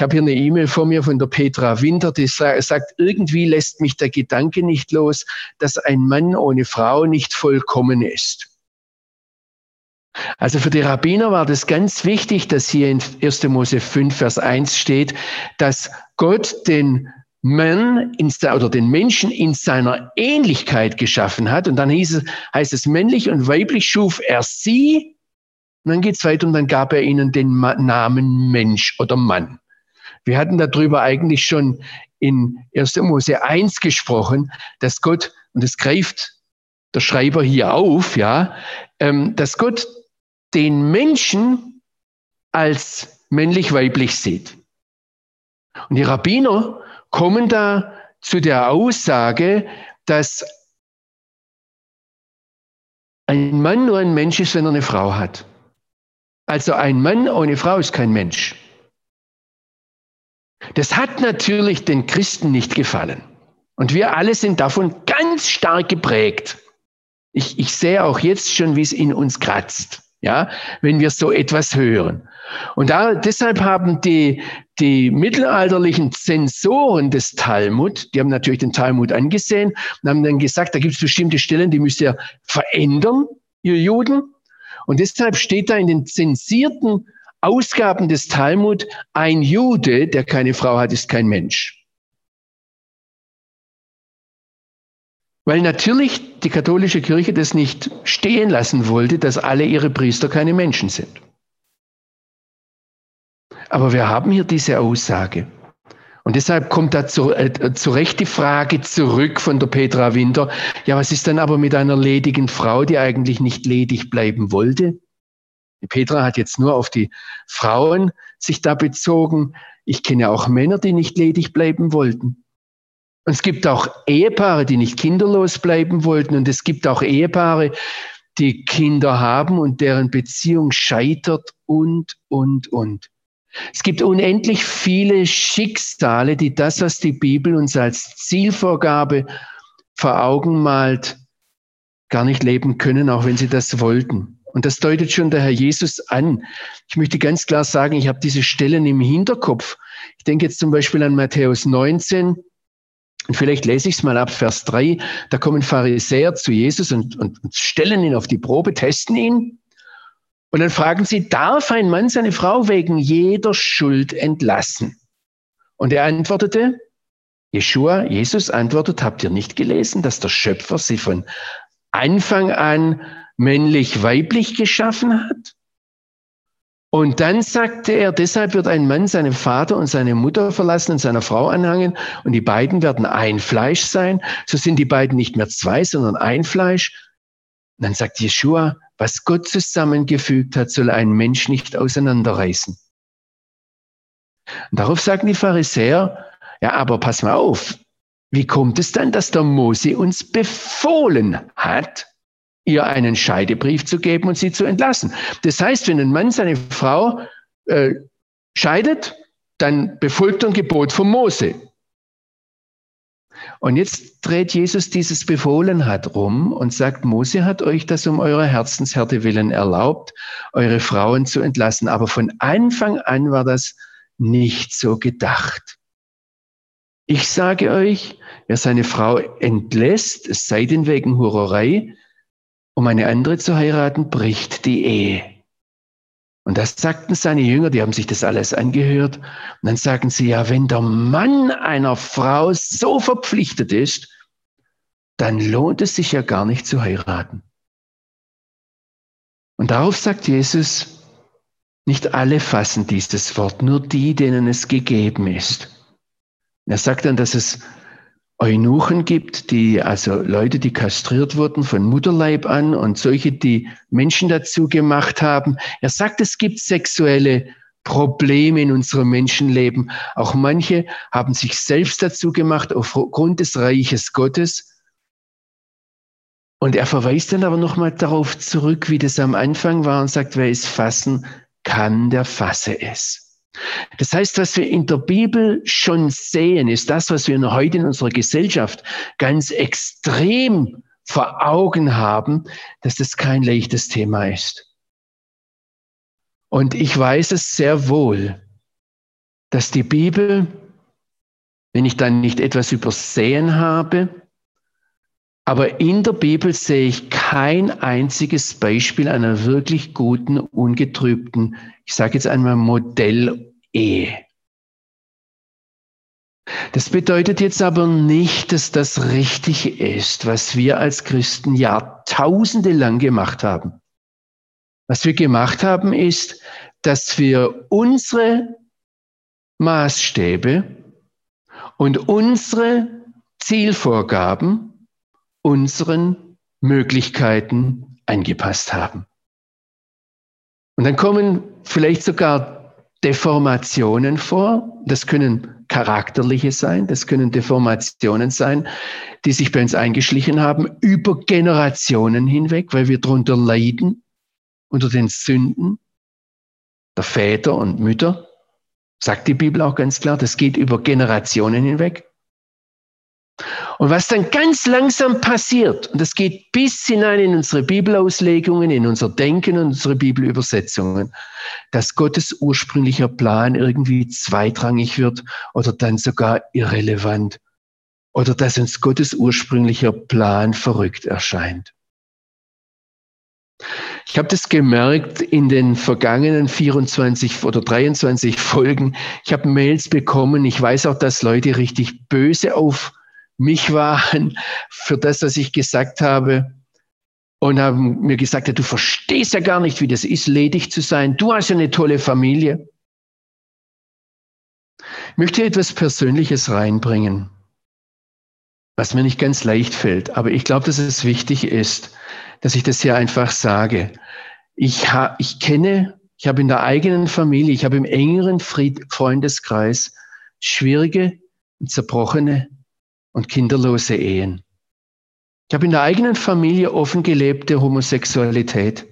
Ich habe hier eine E-Mail vor mir von der Petra Winter, die sagt, irgendwie lässt mich der Gedanke nicht los, dass ein Mann ohne Frau nicht vollkommen ist. Also für die Rabbiner war das ganz wichtig, dass hier in 1. Mose 5, Vers 1 steht, dass Gott den Mann in, oder den Menschen in seiner Ähnlichkeit geschaffen hat. Und dann hieß es, heißt es, männlich und weiblich schuf er sie. Und dann geht es weiter und dann gab er ihnen den Namen Mensch oder Mann. Wir hatten darüber eigentlich schon in 1. Mose 1 gesprochen, dass Gott, und das greift der Schreiber hier auf, ja, ähm, dass Gott den Menschen als männlich-weiblich sieht. Und die Rabbiner kommen da zu der Aussage, dass ein Mann nur ein Mensch ist, wenn er eine Frau hat. Also ein Mann ohne Frau ist kein Mensch. Das hat natürlich den Christen nicht gefallen. Und wir alle sind davon ganz stark geprägt. Ich, ich sehe auch jetzt schon, wie es in uns kratzt ja, wenn wir so etwas hören. Und da, deshalb haben die, die mittelalterlichen Zensoren des Talmud, die haben natürlich den Talmud angesehen und haben dann gesagt, da gibt es bestimmte Stellen, die müsst ihr verändern, ihr Juden. Und deshalb steht da in den zensierten Ausgaben des Talmud, ein Jude, der keine Frau hat, ist kein Mensch. Weil natürlich die katholische Kirche das nicht stehen lassen wollte, dass alle ihre Priester keine Menschen sind. Aber wir haben hier diese Aussage. Und deshalb kommt da zu, äh, zu Recht die Frage zurück von der Petra Winter, ja, was ist dann aber mit einer ledigen Frau, die eigentlich nicht ledig bleiben wollte? Die Petra hat jetzt nur auf die Frauen sich da bezogen. Ich kenne auch Männer, die nicht ledig bleiben wollten. Und es gibt auch Ehepaare, die nicht kinderlos bleiben wollten. Und es gibt auch Ehepaare, die Kinder haben und deren Beziehung scheitert und, und, und. Es gibt unendlich viele Schicksale, die das, was die Bibel uns als Zielvorgabe vor Augen malt, gar nicht leben können, auch wenn sie das wollten. Und das deutet schon der Herr Jesus an. Ich möchte ganz klar sagen, ich habe diese Stellen im Hinterkopf. Ich denke jetzt zum Beispiel an Matthäus 19, und vielleicht lese ich es mal ab, Vers 3. Da kommen Pharisäer zu Jesus und, und, stellen ihn auf die Probe, testen ihn. Und dann fragen sie, darf ein Mann seine Frau wegen jeder Schuld entlassen? Und er antwortete, Jeshua, Jesus antwortet, habt ihr nicht gelesen, dass der Schöpfer sie von Anfang an männlich-weiblich geschaffen hat? Und dann sagte er, deshalb wird ein Mann seinen Vater und seine Mutter verlassen und seiner Frau anhangen und die beiden werden ein Fleisch sein. So sind die beiden nicht mehr zwei, sondern ein Fleisch. Und dann sagt Jeshua, was Gott zusammengefügt hat, soll ein Mensch nicht auseinanderreißen. Und darauf sagen die Pharisäer, ja, aber pass mal auf, wie kommt es dann, dass der Mose uns befohlen hat, ihr einen Scheidebrief zu geben und sie zu entlassen. Das heißt, wenn ein Mann seine Frau äh, scheidet, dann befolgt er ein Gebot von Mose. Und jetzt dreht Jesus dieses Befohlen hat rum und sagt, Mose hat euch das um eure Herzenshärte willen erlaubt, eure Frauen zu entlassen. Aber von Anfang an war das nicht so gedacht. Ich sage euch, wer seine Frau entlässt, es sei denn wegen Hurerei, um eine andere zu heiraten, bricht die Ehe. Und das sagten seine Jünger, die haben sich das alles angehört. Und dann sagen sie, ja, wenn der Mann einer Frau so verpflichtet ist, dann lohnt es sich ja gar nicht zu heiraten. Und darauf sagt Jesus, nicht alle fassen dieses Wort, nur die, denen es gegeben ist. er sagt dann, dass es Eunuchen gibt, die, also Leute, die kastriert wurden von Mutterleib an und solche, die Menschen dazu gemacht haben. Er sagt, es gibt sexuelle Probleme in unserem Menschenleben. Auch manche haben sich selbst dazu gemacht aufgrund des Reiches Gottes. Und er verweist dann aber nochmal darauf zurück, wie das am Anfang war und sagt, wer es fassen kann, der fasse es. Das heißt, was wir in der Bibel schon sehen, ist das, was wir heute in unserer Gesellschaft ganz extrem vor Augen haben, dass das kein leichtes Thema ist. Und ich weiß es sehr wohl, dass die Bibel, wenn ich dann nicht etwas übersehen habe, aber in der Bibel sehe ich kein einziges Beispiel einer wirklich guten, ungetrübten, ich sage jetzt einmal Modell-Ehe. Das bedeutet jetzt aber nicht, dass das richtig ist, was wir als Christen Jahrtausende lang gemacht haben. Was wir gemacht haben, ist, dass wir unsere Maßstäbe und unsere Zielvorgaben unseren Möglichkeiten angepasst haben. Und dann kommen vielleicht sogar Deformationen vor. Das können charakterliche sein, das können Deformationen sein, die sich bei uns eingeschlichen haben über Generationen hinweg, weil wir darunter leiden, unter den Sünden der Väter und Mütter. Sagt die Bibel auch ganz klar, das geht über Generationen hinweg. Und was dann ganz langsam passiert, und das geht bis hinein in unsere Bibelauslegungen, in unser Denken und unsere Bibelübersetzungen, dass Gottes ursprünglicher Plan irgendwie zweitrangig wird oder dann sogar irrelevant oder dass uns Gottes ursprünglicher Plan verrückt erscheint. Ich habe das gemerkt in den vergangenen 24 oder 23 Folgen. Ich habe Mails bekommen. Ich weiß auch, dass Leute richtig böse auf mich waren für das, was ich gesagt habe und haben mir gesagt, ja, du verstehst ja gar nicht, wie das ist, ledig zu sein. Du hast ja eine tolle Familie. Ich möchte etwas Persönliches reinbringen, was mir nicht ganz leicht fällt, aber ich glaube, dass es wichtig ist, dass ich das hier einfach sage. Ich, ha, ich kenne, ich habe in der eigenen Familie, ich habe im engeren Fried Freundeskreis schwierige und zerbrochene und kinderlose Ehen. Ich habe in der eigenen Familie offen gelebte Homosexualität.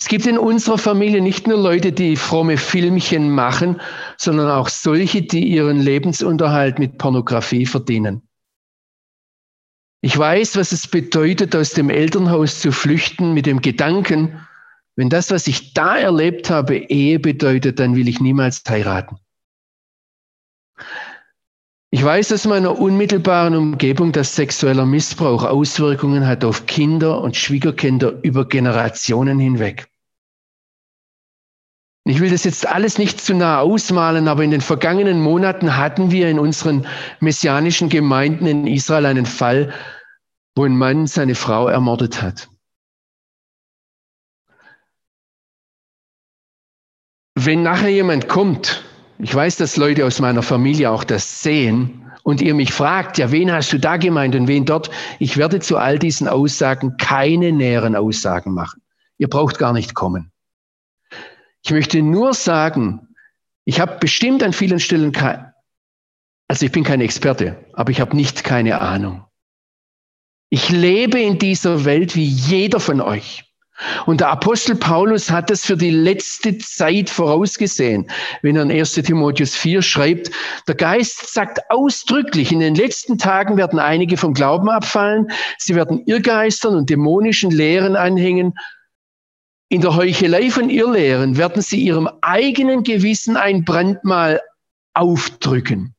Es gibt in unserer Familie nicht nur Leute, die fromme Filmchen machen, sondern auch solche, die ihren Lebensunterhalt mit Pornografie verdienen. Ich weiß, was es bedeutet, aus dem Elternhaus zu flüchten mit dem Gedanken, wenn das, was ich da erlebt habe, Ehe bedeutet, dann will ich niemals heiraten. Ich weiß aus meiner unmittelbaren Umgebung, dass sexueller Missbrauch Auswirkungen hat auf Kinder und Schwiegerkinder über Generationen hinweg. Ich will das jetzt alles nicht zu nah ausmalen, aber in den vergangenen Monaten hatten wir in unseren messianischen Gemeinden in Israel einen Fall, wo ein Mann seine Frau ermordet hat. Wenn nachher jemand kommt ich weiß, dass Leute aus meiner Familie auch das sehen und ihr mich fragt, ja, wen hast du da gemeint und wen dort? Ich werde zu all diesen Aussagen keine näheren Aussagen machen. Ihr braucht gar nicht kommen. Ich möchte nur sagen, ich habe bestimmt an vielen Stellen, also ich bin kein Experte, aber ich habe nicht keine Ahnung. Ich lebe in dieser Welt wie jeder von euch. Und der Apostel Paulus hat es für die letzte Zeit vorausgesehen, wenn er in 1 Timotheus 4 schreibt, der Geist sagt ausdrücklich, in den letzten Tagen werden einige vom Glauben abfallen, sie werden Irrgeistern und dämonischen Lehren anhängen. In der Heuchelei von Irrlehren werden sie ihrem eigenen Gewissen ein Brandmal aufdrücken.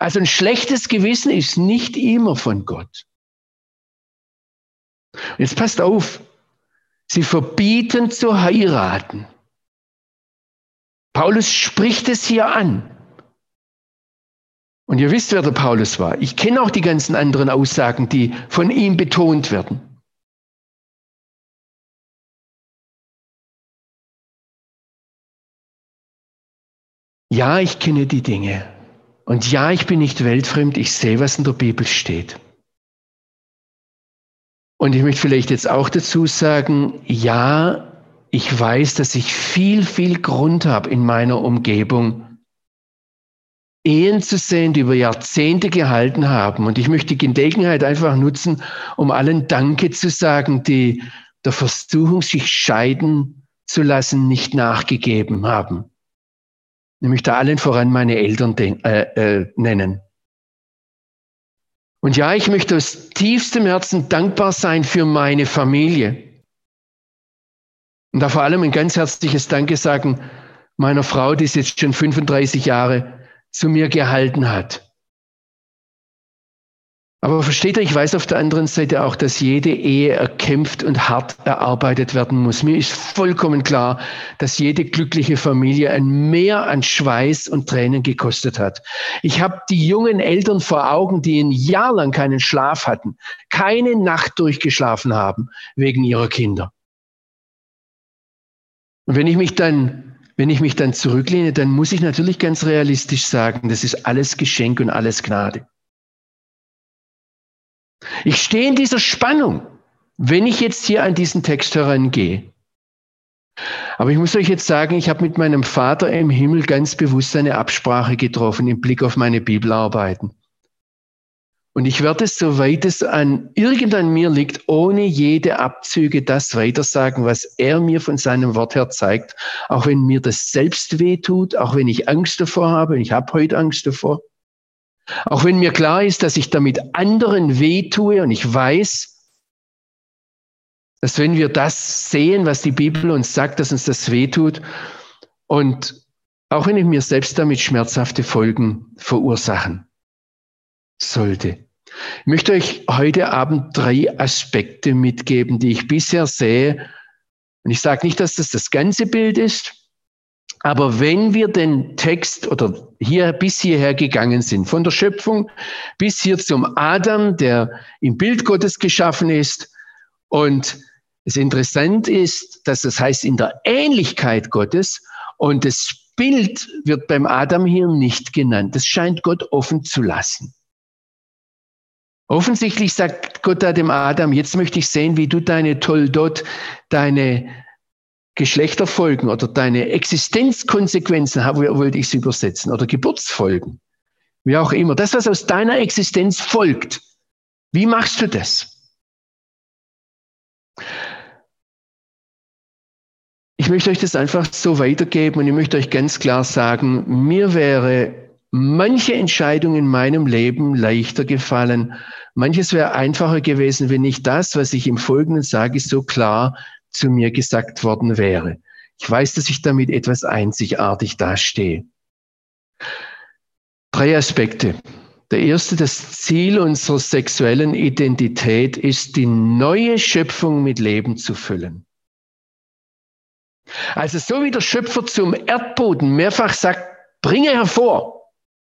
Also ein schlechtes Gewissen ist nicht immer von Gott. Jetzt passt auf, Sie verbieten zu heiraten. Paulus spricht es hier an. Und ihr wisst, wer der Paulus war. Ich kenne auch die ganzen anderen Aussagen, die von ihm betont werden. Ja, ich kenne die Dinge. Und ja, ich bin nicht weltfremd. Ich sehe, was in der Bibel steht. Und ich möchte vielleicht jetzt auch dazu sagen, ja, ich weiß, dass ich viel, viel Grund habe in meiner Umgebung, Ehen zu sehen, die über Jahrzehnte gehalten haben. Und ich möchte die Gelegenheit einfach nutzen, um allen Danke zu sagen, die der Versuchung, sich scheiden zu lassen, nicht nachgegeben haben. Ich möchte allen voran meine Eltern äh, äh, nennen. Und ja, ich möchte aus tiefstem Herzen dankbar sein für meine Familie. Und da vor allem ein ganz herzliches Danke sagen meiner Frau, die es jetzt schon 35 Jahre zu mir gehalten hat. Aber versteht ihr, ich weiß auf der anderen Seite auch, dass jede Ehe erkämpft und hart erarbeitet werden muss. Mir ist vollkommen klar, dass jede glückliche Familie ein Mehr an Schweiß und Tränen gekostet hat. Ich habe die jungen Eltern vor Augen, die ein Jahr lang keinen Schlaf hatten, keine Nacht durchgeschlafen haben wegen ihrer Kinder. Und wenn ich mich dann, wenn ich mich dann zurücklehne, dann muss ich natürlich ganz realistisch sagen, das ist alles Geschenk und alles Gnade. Ich stehe in dieser Spannung, wenn ich jetzt hier an diesen Text herangehe. Aber ich muss euch jetzt sagen, ich habe mit meinem Vater im Himmel ganz bewusst eine Absprache getroffen im Blick auf meine Bibelarbeiten. Und ich werde, soweit es an irgendein mir liegt, ohne jede Abzüge das weitersagen, was er mir von seinem Wort her zeigt, auch wenn mir das selbst wehtut, auch wenn ich Angst davor habe. Ich habe heute Angst davor. Auch wenn mir klar ist, dass ich damit anderen wehtue und ich weiß, dass wenn wir das sehen, was die Bibel uns sagt, dass uns das wehtut und auch wenn ich mir selbst damit schmerzhafte Folgen verursachen sollte. Ich möchte euch heute Abend drei Aspekte mitgeben, die ich bisher sehe. Und ich sage nicht, dass das das ganze Bild ist, aber wenn wir den Text oder hier bis hierher gegangen sind, von der Schöpfung bis hier zum Adam, der im Bild Gottes geschaffen ist, und es interessant ist, dass das heißt in der Ähnlichkeit Gottes und das Bild wird beim Adam hier nicht genannt. Das scheint Gott offen zu lassen. Offensichtlich sagt Gott da dem Adam, jetzt möchte ich sehen, wie du deine Toldot, deine Geschlechterfolgen oder deine Existenzkonsequenzen, wollte ich es übersetzen, oder Geburtsfolgen, wie auch immer. Das, was aus deiner Existenz folgt, wie machst du das? Ich möchte euch das einfach so weitergeben und ich möchte euch ganz klar sagen, mir wäre manche Entscheidung in meinem Leben leichter gefallen. Manches wäre einfacher gewesen, wenn ich das, was ich im Folgenden sage, so klar zu mir gesagt worden wäre. Ich weiß, dass ich damit etwas einzigartig dastehe. Drei Aspekte. Der erste, das Ziel unserer sexuellen Identität ist, die neue Schöpfung mit Leben zu füllen. Also so wie der Schöpfer zum Erdboden mehrfach sagt, bringe hervor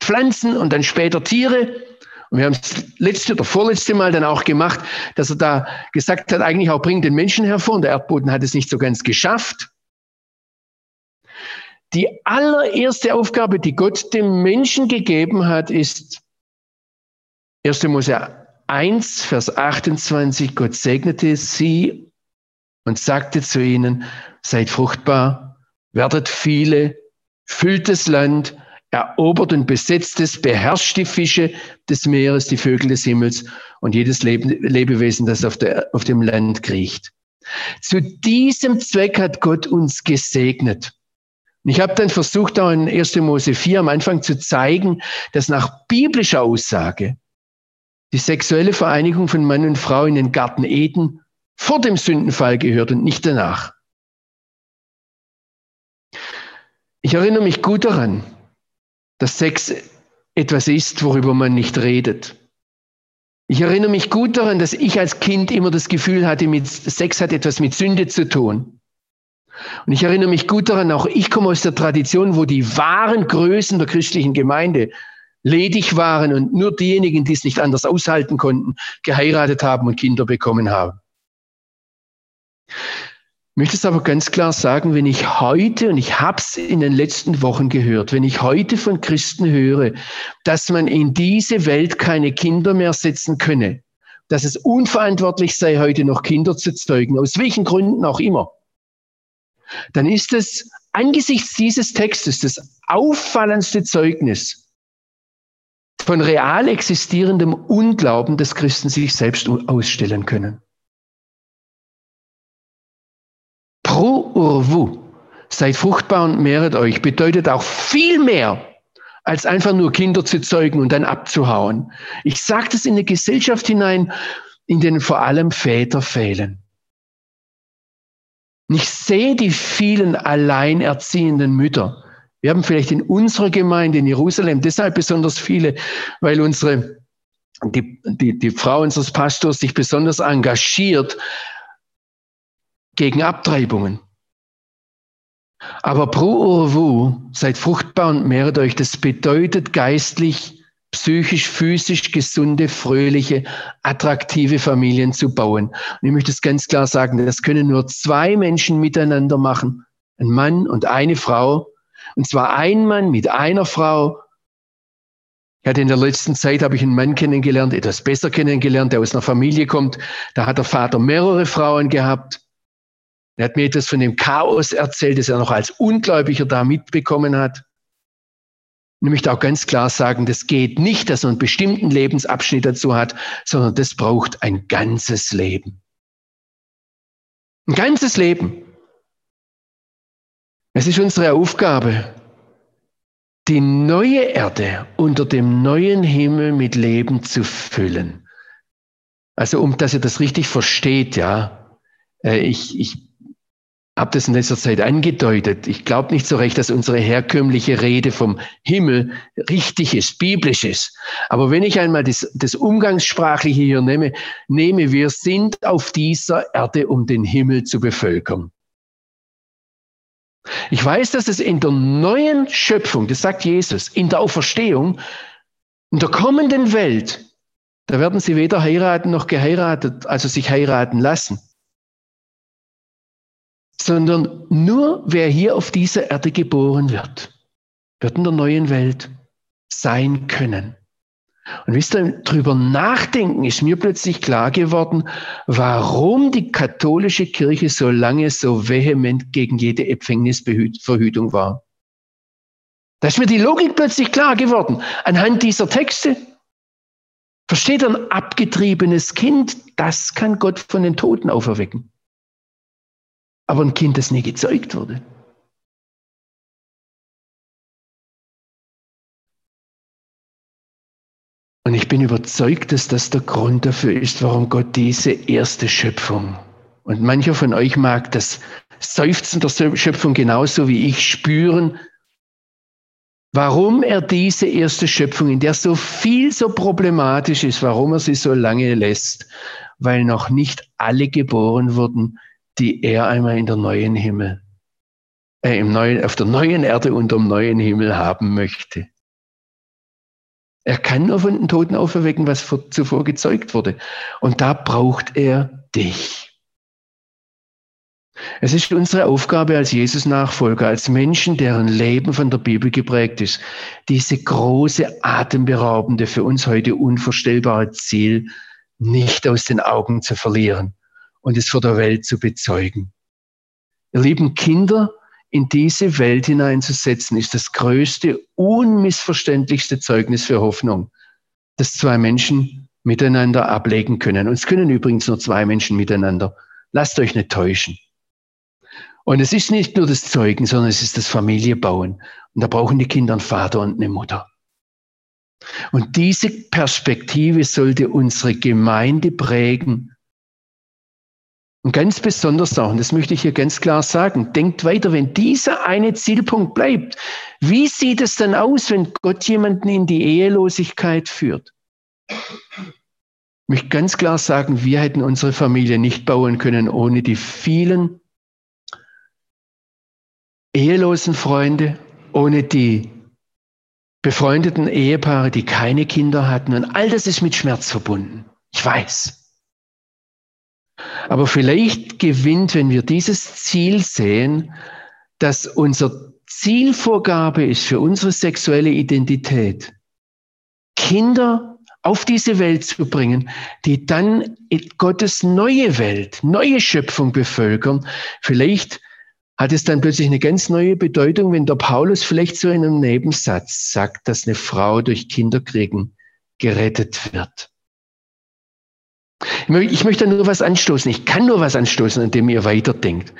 Pflanzen und dann später Tiere, und wir haben es letzte oder vorletzte Mal dann auch gemacht, dass er da gesagt hat, eigentlich auch bringt den Menschen hervor und der Erdboden hat es nicht so ganz geschafft. Die allererste Aufgabe, die Gott dem Menschen gegeben hat, ist 1. Mose 1, Vers 28, Gott segnete sie und sagte zu ihnen, seid fruchtbar, werdet viele, füllt das Land, erobert und besetzt es, beherrscht die Fische des Meeres, die Vögel des Himmels und jedes Lebewesen, das auf, der, auf dem Land kriecht. Zu diesem Zweck hat Gott uns gesegnet. Und ich habe dann versucht, auch in 1. Mose 4 am Anfang zu zeigen, dass nach biblischer Aussage die sexuelle Vereinigung von Mann und Frau in den Garten Eden vor dem Sündenfall gehört und nicht danach. Ich erinnere mich gut daran, dass Sex etwas ist, worüber man nicht redet. Ich erinnere mich gut daran, dass ich als Kind immer das Gefühl hatte, mit Sex hat etwas mit Sünde zu tun. Und ich erinnere mich gut daran, auch ich komme aus der Tradition, wo die wahren Größen der christlichen Gemeinde ledig waren und nur diejenigen, die es nicht anders aushalten konnten, geheiratet haben und Kinder bekommen haben möchte es aber ganz klar sagen, wenn ich heute, und ich habe es in den letzten Wochen gehört, wenn ich heute von Christen höre, dass man in diese Welt keine Kinder mehr setzen könne, dass es unverantwortlich sei, heute noch Kinder zu zeugen, aus welchen Gründen auch immer, dann ist es angesichts dieses Textes das auffallendste Zeugnis von real existierendem Unglauben, das Christen sich selbst ausstellen können. Pro urvu, seid fruchtbar und mehret euch, bedeutet auch viel mehr als einfach nur Kinder zu zeugen und dann abzuhauen. Ich sage das in eine Gesellschaft hinein, in denen vor allem Väter fehlen. Ich sehe die vielen alleinerziehenden Mütter. Wir haben vielleicht in unserer Gemeinde in Jerusalem deshalb besonders viele, weil unsere, die, die, die Frau unseres Pastors sich besonders engagiert gegen Abtreibungen. Aber pro Urvu, seid fruchtbar und mehret euch, das bedeutet geistlich, psychisch, physisch gesunde, fröhliche, attraktive Familien zu bauen. Und ich möchte es ganz klar sagen, das können nur zwei Menschen miteinander machen. Ein Mann und eine Frau. Und zwar ein Mann mit einer Frau. Ich hatte in der letzten Zeit, habe ich einen Mann kennengelernt, etwas besser kennengelernt, der aus einer Familie kommt. Da hat der Vater mehrere Frauen gehabt. Er hat mir etwas von dem Chaos erzählt, das er noch als Ungläubiger da mitbekommen hat. Und ich möchte auch ganz klar sagen, das geht nicht, dass man einen bestimmten Lebensabschnitt dazu hat, sondern das braucht ein ganzes Leben. Ein ganzes Leben. Es ist unsere Aufgabe, die neue Erde unter dem neuen Himmel mit Leben zu füllen. Also, um dass ihr das richtig versteht, ja. Äh, ich, ich habe das in letzter Zeit angedeutet. Ich glaube nicht so recht, dass unsere herkömmliche Rede vom Himmel richtig ist, biblisch ist. Aber wenn ich einmal das, das Umgangssprachliche hier nehme, nehme, wir sind auf dieser Erde, um den Himmel zu bevölkern. Ich weiß, dass es in der neuen Schöpfung, das sagt Jesus, in der Auferstehung, in der kommenden Welt, da werden sie weder heiraten noch geheiratet, also sich heiraten lassen sondern nur wer hier auf dieser Erde geboren wird, wird in der neuen Welt sein können. Und wisst ihr, drüber nachdenken ist mir plötzlich klar geworden, warum die katholische Kirche so lange so vehement gegen jede Empfängnisverhütung war. Da ist mir die Logik plötzlich klar geworden. Anhand dieser Texte versteht ein abgetriebenes Kind, das kann Gott von den Toten auferwecken aber ein Kind, das nie gezeugt wurde. Und ich bin überzeugt, dass das der Grund dafür ist, warum Gott diese erste Schöpfung, und mancher von euch mag das Seufzen der Schöpfung genauso wie ich spüren, warum er diese erste Schöpfung, in der so viel so problematisch ist, warum er sie so lange lässt, weil noch nicht alle geboren wurden, die er einmal in der neuen Himmel, äh, im neuen, auf der neuen Erde und dem neuen Himmel haben möchte. Er kann nur von den Toten auferwecken, was vor, zuvor gezeugt wurde. Und da braucht er dich. Es ist unsere Aufgabe als Jesus-Nachfolger, als Menschen, deren Leben von der Bibel geprägt ist, diese große, atemberaubende, für uns heute unvorstellbare Ziel nicht aus den Augen zu verlieren und es vor der Welt zu bezeugen. Ihr lieben Kinder, in diese Welt hineinzusetzen, ist das größte, unmissverständlichste Zeugnis für Hoffnung, das zwei Menschen miteinander ablegen können. Und es können übrigens nur zwei Menschen miteinander. Lasst euch nicht täuschen. Und es ist nicht nur das Zeugen, sondern es ist das Familiebauen. Und da brauchen die Kinder einen Vater und eine Mutter. Und diese Perspektive sollte unsere Gemeinde prägen und ganz besonders auch, und das möchte ich hier ganz klar sagen, denkt weiter, wenn dieser eine Zielpunkt bleibt, wie sieht es dann aus, wenn Gott jemanden in die Ehelosigkeit führt? Ich möchte ganz klar sagen, wir hätten unsere Familie nicht bauen können ohne die vielen ehelosen Freunde, ohne die befreundeten Ehepaare, die keine Kinder hatten. Und all das ist mit Schmerz verbunden. Ich weiß. Aber vielleicht gewinnt, wenn wir dieses Ziel sehen, dass unser Zielvorgabe ist für unsere sexuelle Identität, Kinder auf diese Welt zu bringen, die dann Gottes neue Welt, neue Schöpfung bevölkern. Vielleicht hat es dann plötzlich eine ganz neue Bedeutung, wenn der Paulus vielleicht so in einem Nebensatz sagt, dass eine Frau durch Kinderkriegen gerettet wird. Ich möchte nur was anstoßen. Ich kann nur was anstoßen, indem ihr weiterdenkt.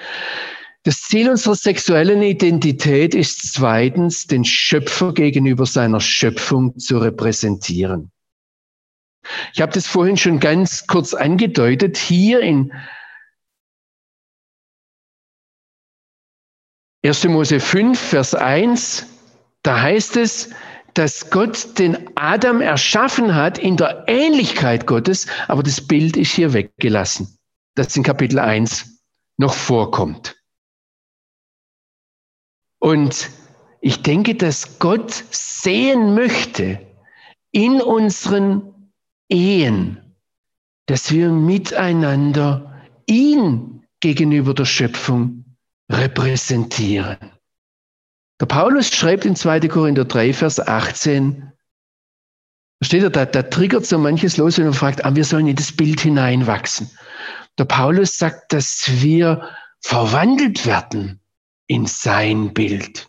Das Ziel unserer sexuellen Identität ist zweitens, den Schöpfer gegenüber seiner Schöpfung zu repräsentieren. Ich habe das vorhin schon ganz kurz angedeutet. Hier in 1. Mose 5, Vers 1, da heißt es, dass Gott den Adam erschaffen hat in der Ähnlichkeit Gottes, aber das Bild ist hier weggelassen, das in Kapitel 1 noch vorkommt. Und ich denke, dass Gott sehen möchte in unseren Ehen, dass wir miteinander ihn gegenüber der Schöpfung repräsentieren. Der Paulus schreibt in 2. Korinther 3, Vers 18, da steht er, da, da triggert so manches los, wenn man fragt, ah, wir sollen in das Bild hineinwachsen. Der Paulus sagt, dass wir verwandelt werden in sein Bild.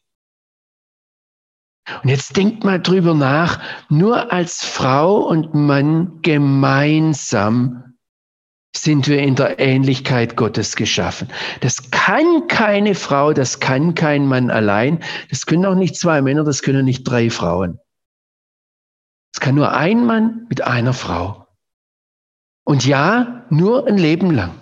Und jetzt denkt mal drüber nach, nur als Frau und Mann gemeinsam sind wir in der Ähnlichkeit Gottes geschaffen. Das kann keine Frau, das kann kein Mann allein. Das können auch nicht zwei Männer, das können nicht drei Frauen. Es kann nur ein Mann mit einer Frau. Und ja, nur ein Leben lang.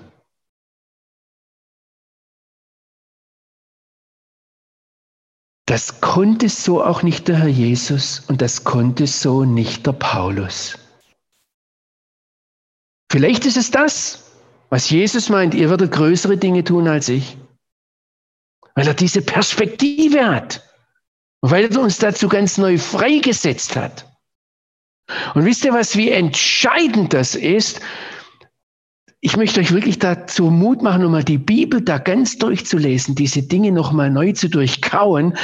Das konnte so auch nicht der Herr Jesus und das konnte so nicht der Paulus. Vielleicht ist es das, was Jesus meint, ihr werdet größere Dinge tun als ich. Weil er diese Perspektive hat. Und weil er uns dazu ganz neu freigesetzt hat. Und wisst ihr was, wie entscheidend das ist? Ich möchte euch wirklich dazu Mut machen, um mal die Bibel da ganz durchzulesen, diese Dinge nochmal neu zu durchkauen,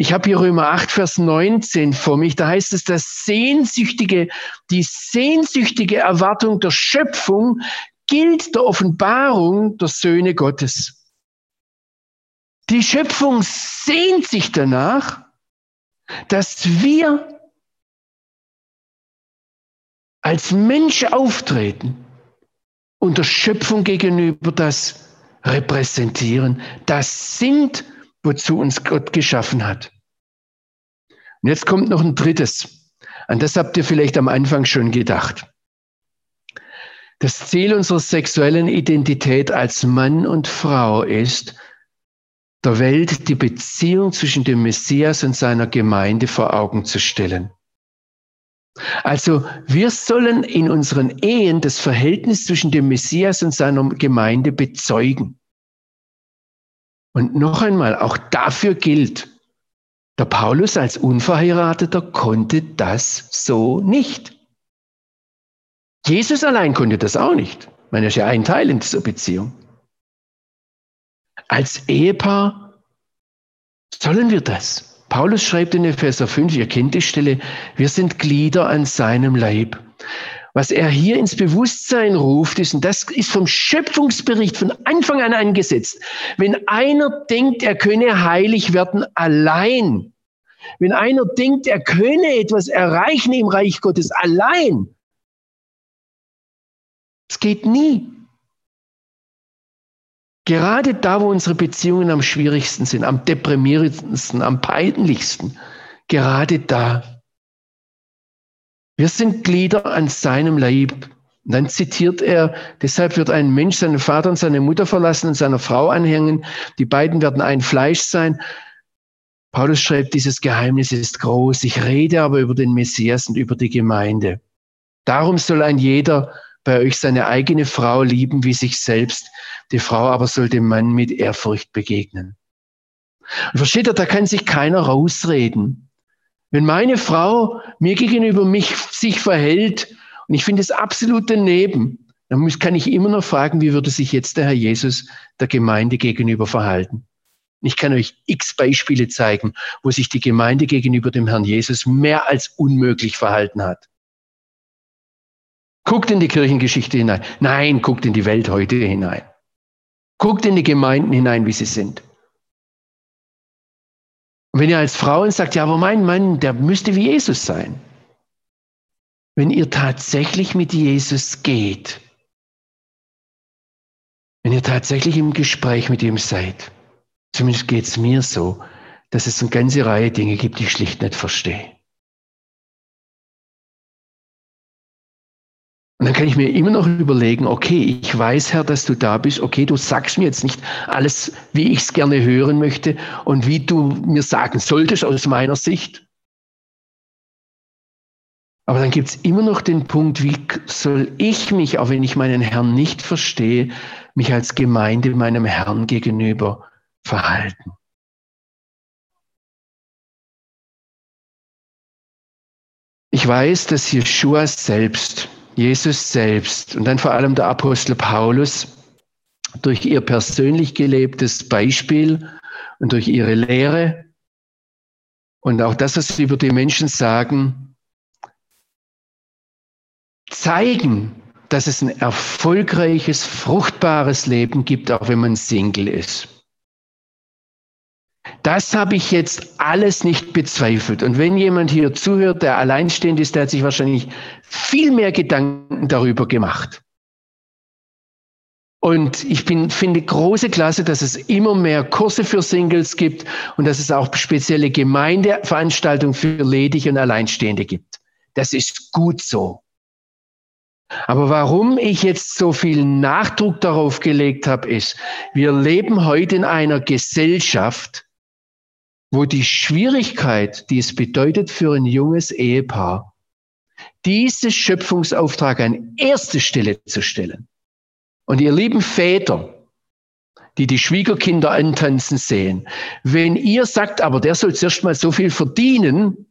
ich habe hier Römer 8, Vers 19 vor mich. Da heißt es, dass sehnsüchtige, die sehnsüchtige Erwartung der Schöpfung gilt der Offenbarung der Söhne Gottes. Die Schöpfung sehnt sich danach, dass wir als Mensch auftreten und der Schöpfung gegenüber das repräsentieren. Das sind wozu uns Gott geschaffen hat. Und jetzt kommt noch ein drittes. An das habt ihr vielleicht am Anfang schon gedacht. Das Ziel unserer sexuellen Identität als Mann und Frau ist, der Welt die Beziehung zwischen dem Messias und seiner Gemeinde vor Augen zu stellen. Also wir sollen in unseren Ehen das Verhältnis zwischen dem Messias und seiner Gemeinde bezeugen. Und noch einmal, auch dafür gilt, der Paulus als Unverheirateter konnte das so nicht. Jesus allein konnte das auch nicht. Ich meine, er ist ja ein Teil in dieser Beziehung. Als Ehepaar sollen wir das. Paulus schreibt in Epheser 5, ihr kennt die Stelle, wir sind Glieder an seinem Leib. Was er hier ins Bewusstsein ruft, ist, und das ist vom Schöpfungsbericht von Anfang an angesetzt, wenn einer denkt, er könne heilig werden allein, wenn einer denkt, er könne etwas erreichen im Reich Gottes allein, es geht nie. Gerade da, wo unsere Beziehungen am schwierigsten sind, am deprimierendsten, am peinlichsten, gerade da wir sind Glieder an seinem Leib. Und dann zitiert er, deshalb wird ein Mensch seinen Vater und seine Mutter verlassen und seiner Frau anhängen. Die beiden werden ein Fleisch sein. Paulus schreibt, dieses Geheimnis ist groß. Ich rede aber über den Messias und über die Gemeinde. Darum soll ein jeder bei euch seine eigene Frau lieben wie sich selbst. Die Frau aber soll dem Mann mit Ehrfurcht begegnen. Und versteht ihr, da kann sich keiner rausreden. Wenn meine Frau mir gegenüber mich sich verhält und ich finde es absolut daneben, dann kann ich immer noch fragen, wie würde sich jetzt der Herr Jesus der Gemeinde gegenüber verhalten? Ich kann euch x Beispiele zeigen, wo sich die Gemeinde gegenüber dem Herrn Jesus mehr als unmöglich verhalten hat. Guckt in die Kirchengeschichte hinein. Nein, guckt in die Welt heute hinein. Guckt in die Gemeinden hinein, wie sie sind. Wenn ihr als Frauen sagt, ja, aber mein Mann, der müsste wie Jesus sein. Wenn ihr tatsächlich mit Jesus geht, wenn ihr tatsächlich im Gespräch mit ihm seid, zumindest geht es mir so, dass es eine ganze Reihe Dinge gibt, die ich schlicht nicht verstehe. Und dann kann ich mir immer noch überlegen, okay, ich weiß, Herr, dass du da bist. Okay, du sagst mir jetzt nicht alles, wie ich es gerne hören möchte und wie du mir sagen solltest aus meiner Sicht. Aber dann gibt es immer noch den Punkt, wie soll ich mich, auch wenn ich meinen Herrn nicht verstehe, mich als Gemeinde meinem Herrn gegenüber verhalten. Ich weiß, dass Jeschua selbst Jesus selbst und dann vor allem der Apostel Paulus durch ihr persönlich gelebtes Beispiel und durch ihre Lehre und auch das, was sie über die Menschen sagen, zeigen, dass es ein erfolgreiches, fruchtbares Leben gibt, auch wenn man Single ist. Das habe ich jetzt alles nicht bezweifelt. Und wenn jemand hier zuhört, der alleinstehend ist, der hat sich wahrscheinlich viel mehr Gedanken darüber gemacht. Und ich bin, finde große Klasse, dass es immer mehr Kurse für Singles gibt und dass es auch spezielle Gemeindeveranstaltungen für Ledige und Alleinstehende gibt. Das ist gut so. Aber warum ich jetzt so viel Nachdruck darauf gelegt habe, ist, wir leben heute in einer Gesellschaft, wo die Schwierigkeit, die es bedeutet für ein junges Ehepaar, diese Schöpfungsauftrag an erste Stelle zu stellen. Und ihr lieben Väter, die die Schwiegerkinder antanzen sehen, wenn ihr sagt, aber der soll zuerst mal so viel verdienen,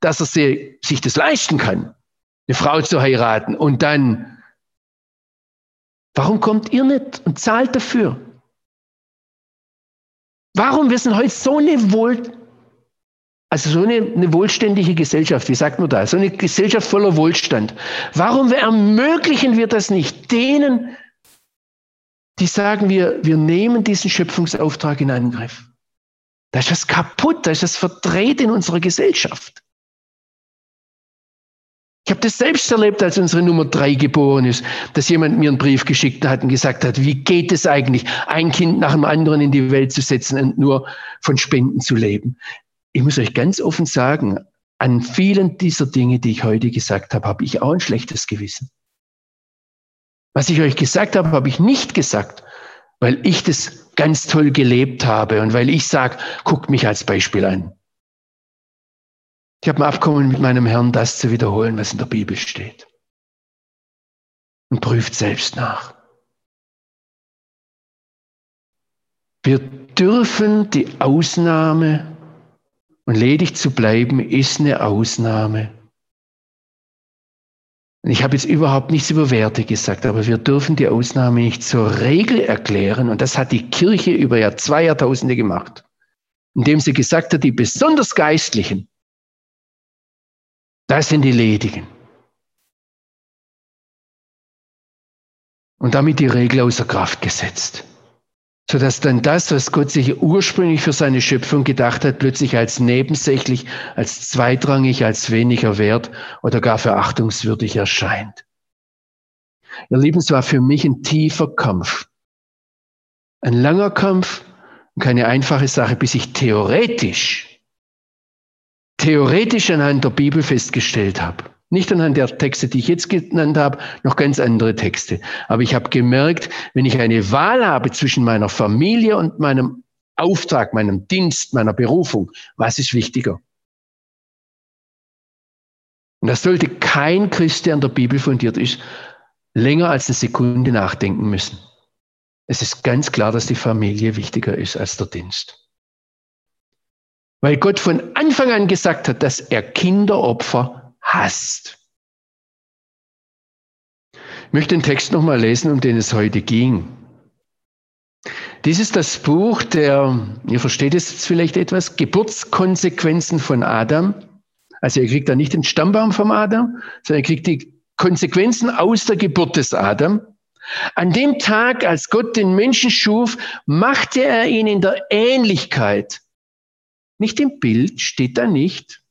dass er sich das leisten kann, eine Frau zu heiraten und dann, warum kommt ihr nicht und zahlt dafür? Warum wir sind heute so eine wohl, also so eine, eine wohlständige Gesellschaft, wie sagt man da, so eine Gesellschaft voller Wohlstand. Warum ermöglichen wir das nicht denen, die sagen, wir, wir nehmen diesen Schöpfungsauftrag in Angriff? Da ist was kaputt, da ist was verdreht in unserer Gesellschaft. Ich habe das selbst erlebt, als unsere Nummer drei geboren ist, dass jemand mir einen Brief geschickt hat und gesagt hat, wie geht es eigentlich, ein Kind nach dem anderen in die Welt zu setzen und nur von Spenden zu leben. Ich muss euch ganz offen sagen, an vielen dieser Dinge, die ich heute gesagt habe, habe ich auch ein schlechtes Gewissen. Was ich euch gesagt habe, habe ich nicht gesagt, weil ich das ganz toll gelebt habe und weil ich sage, guckt mich als Beispiel an. Ich habe ein Abkommen mit meinem Herrn, das zu wiederholen, was in der Bibel steht. Und prüft selbst nach. Wir dürfen die Ausnahme, und ledig zu bleiben, ist eine Ausnahme. Und ich habe jetzt überhaupt nichts über Werte gesagt, aber wir dürfen die Ausnahme nicht zur Regel erklären. Und das hat die Kirche über Jahr, zwei Jahrtausende gemacht, indem sie gesagt hat, die besonders Geistlichen, das sind die Ledigen. Und damit die Regel außer Kraft gesetzt. Sodass dann das, was Gott sich ursprünglich für seine Schöpfung gedacht hat, plötzlich als nebensächlich, als zweitrangig, als weniger wert oder gar verachtungswürdig erscheint. Ihr Lieben, es war für mich ein tiefer Kampf. Ein langer Kampf und keine einfache Sache, bis ich theoretisch theoretisch anhand der Bibel festgestellt habe. Nicht anhand der Texte, die ich jetzt genannt habe, noch ganz andere Texte. Aber ich habe gemerkt, wenn ich eine Wahl habe zwischen meiner Familie und meinem Auftrag, meinem Dienst, meiner Berufung, was ist wichtiger? Und das sollte kein Christ, der an der Bibel fundiert ist, länger als eine Sekunde nachdenken müssen. Es ist ganz klar, dass die Familie wichtiger ist als der Dienst. Weil Gott von Anfang an gesagt hat, dass er Kinderopfer hasst. Ich möchte den Text nochmal lesen, um den es heute ging. Dies ist das Buch der, ihr versteht es jetzt vielleicht etwas, Geburtskonsequenzen von Adam. Also ihr kriegt da nicht den Stammbaum vom Adam, sondern ihr kriegt die Konsequenzen aus der Geburt des Adam. An dem Tag, als Gott den Menschen schuf, machte er ihn in der Ähnlichkeit nicht im Bild, steht da nicht.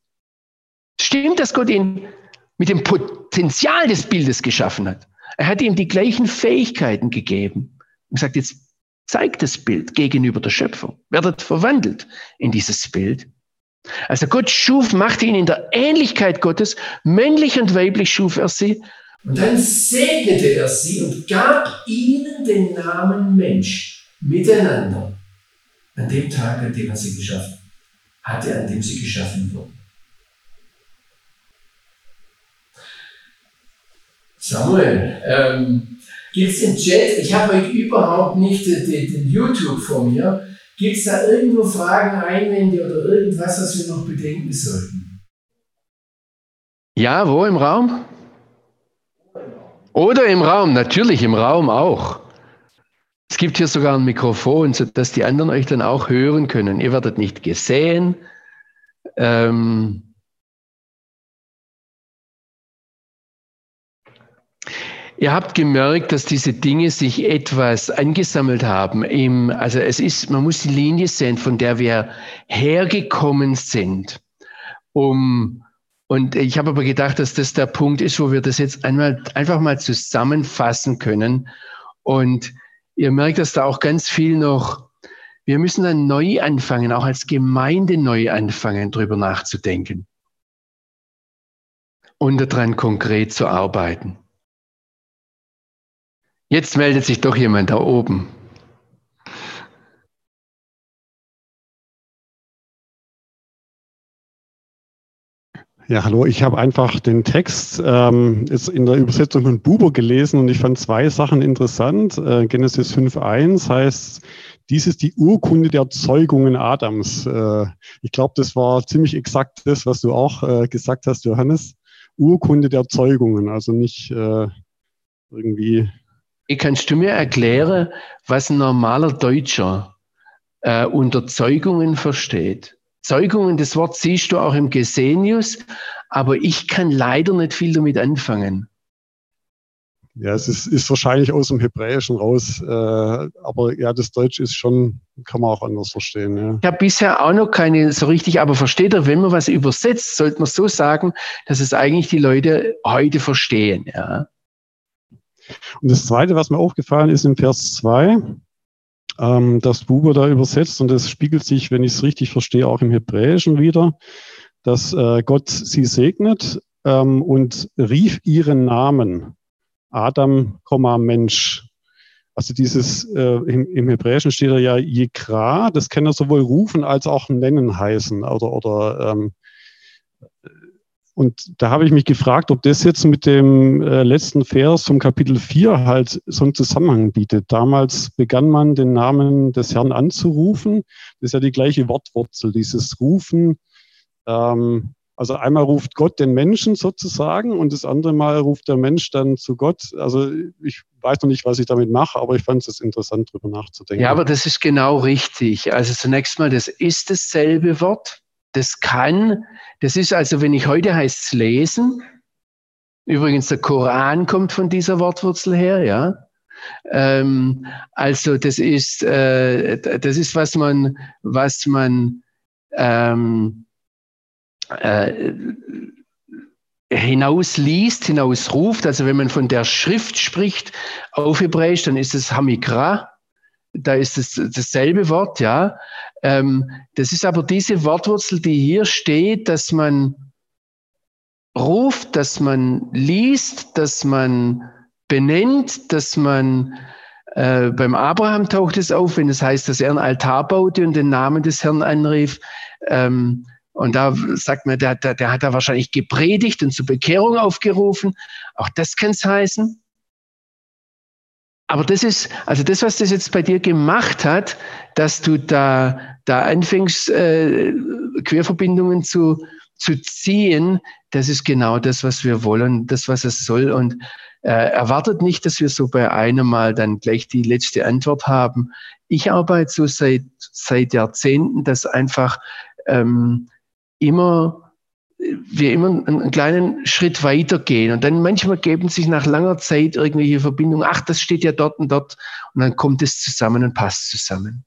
Stimmt, dass Gott ihn mit dem Potenzial des Bildes geschaffen hat. Er hat ihm die gleichen Fähigkeiten gegeben und sagt, jetzt zeigt das Bild gegenüber der Schöpfung, werdet verwandelt in dieses Bild. Also Gott schuf, machte ihn in der Ähnlichkeit Gottes, männlich und weiblich schuf er sie Und dann segnete er sie und gab ihnen den Namen Mensch miteinander an dem Tag, an dem er sie geschaffen hatte, an dem sie geschaffen wurden. Samuel, ähm, gibt es im Chat, ich habe heute überhaupt nicht den, den YouTube vor mir, gibt es da irgendwo Fragen, Einwände oder irgendwas, was wir noch bedenken sollten? Ja, wo im Raum? Oder im Raum, natürlich im Raum auch. Es gibt hier sogar ein Mikrofon, sodass die anderen euch dann auch hören können. Ihr werdet nicht gesehen. Ähm Ihr habt gemerkt, dass diese Dinge sich etwas angesammelt haben. Im, also es ist, man muss die Linie sehen, von der wir hergekommen sind, um und ich habe aber gedacht, dass das der Punkt ist, wo wir das jetzt einmal einfach mal zusammenfassen können. Und ihr merkt, dass da auch ganz viel noch, wir müssen dann neu anfangen, auch als Gemeinde neu anfangen, drüber nachzudenken und daran konkret zu arbeiten. Jetzt meldet sich doch jemand da oben. Ja, hallo, ich habe einfach den Text ähm, ist in der Übersetzung von Buber gelesen und ich fand zwei Sachen interessant. Äh, Genesis 5.1 heißt, dies ist die Urkunde der Zeugungen Adams. Äh, ich glaube, das war ziemlich exakt das, was du auch äh, gesagt hast, Johannes. Urkunde der Zeugungen, also nicht äh, irgendwie. Kannst du mir erklären, was ein normaler Deutscher äh, unter Zeugungen versteht? Zeugungen, das Wort siehst du auch im Gesenius, aber ich kann leider nicht viel damit anfangen. Ja, es ist, ist wahrscheinlich aus dem Hebräischen raus, äh, aber ja, das Deutsch ist schon, kann man auch anders verstehen. Ja. Ich habe bisher auch noch keine so richtig, aber versteht ihr, wenn man was übersetzt, sollte man so sagen, dass es eigentlich die Leute heute verstehen. Ja. Und das Zweite, was mir aufgefallen ist im Vers 2, ähm, das Buber da übersetzt und das spiegelt sich, wenn ich es richtig verstehe, auch im Hebräischen wieder, dass äh, Gott sie segnet ähm, und rief ihren Namen, Adam, Mensch. Also dieses, äh, im, im, Hebräischen steht er ja Jekra, das kann er sowohl rufen als auch nennen heißen oder, oder ähm, und da habe ich mich gefragt, ob das jetzt mit dem äh, letzten Vers vom Kapitel 4 halt so einen Zusammenhang bietet. Damals begann man den Namen des Herrn anzurufen. Das ist ja die gleiche Wortwurzel, dieses Rufen. Ähm, also einmal ruft Gott den Menschen sozusagen und das andere Mal ruft der Mensch dann zu Gott. Also ich weiß noch nicht, was ich damit mache, aber ich fand es interessant, darüber nachzudenken. Ja, aber das ist genau richtig. Also zunächst mal, das ist dasselbe Wort. Das kann, das ist also, wenn ich heute heißt es lesen, übrigens der Koran kommt von dieser Wortwurzel her, ja. Ähm, also das ist, äh, das ist, was man, was man ähm, äh, hinausliest, hinausruft. Also wenn man von der Schrift spricht auf Hebräisch, dann ist es Hamikra da ist es dasselbe Wort, ja. Ähm, das ist aber diese Wortwurzel, die hier steht, dass man ruft, dass man liest, dass man benennt, dass man äh, beim Abraham taucht es auf, wenn es heißt, dass er einen Altar baute und den Namen des Herrn anrief. Ähm, und da sagt man, der, der, der hat da wahrscheinlich gepredigt und zur Bekehrung aufgerufen. Auch das kann es heißen. Aber das ist, also das, was das jetzt bei dir gemacht hat, dass du da, da anfängst, äh, Querverbindungen zu, zu ziehen, das ist genau das, was wir wollen, das, was es soll. Und äh, erwartet nicht, dass wir so bei einem Mal dann gleich die letzte Antwort haben. Ich arbeite so seit, seit Jahrzehnten, dass einfach ähm, immer wir immer einen kleinen Schritt weiter gehen. Und dann manchmal geben sich nach langer Zeit irgendwelche Verbindungen, ach, das steht ja dort und dort. Und dann kommt es zusammen und passt zusammen.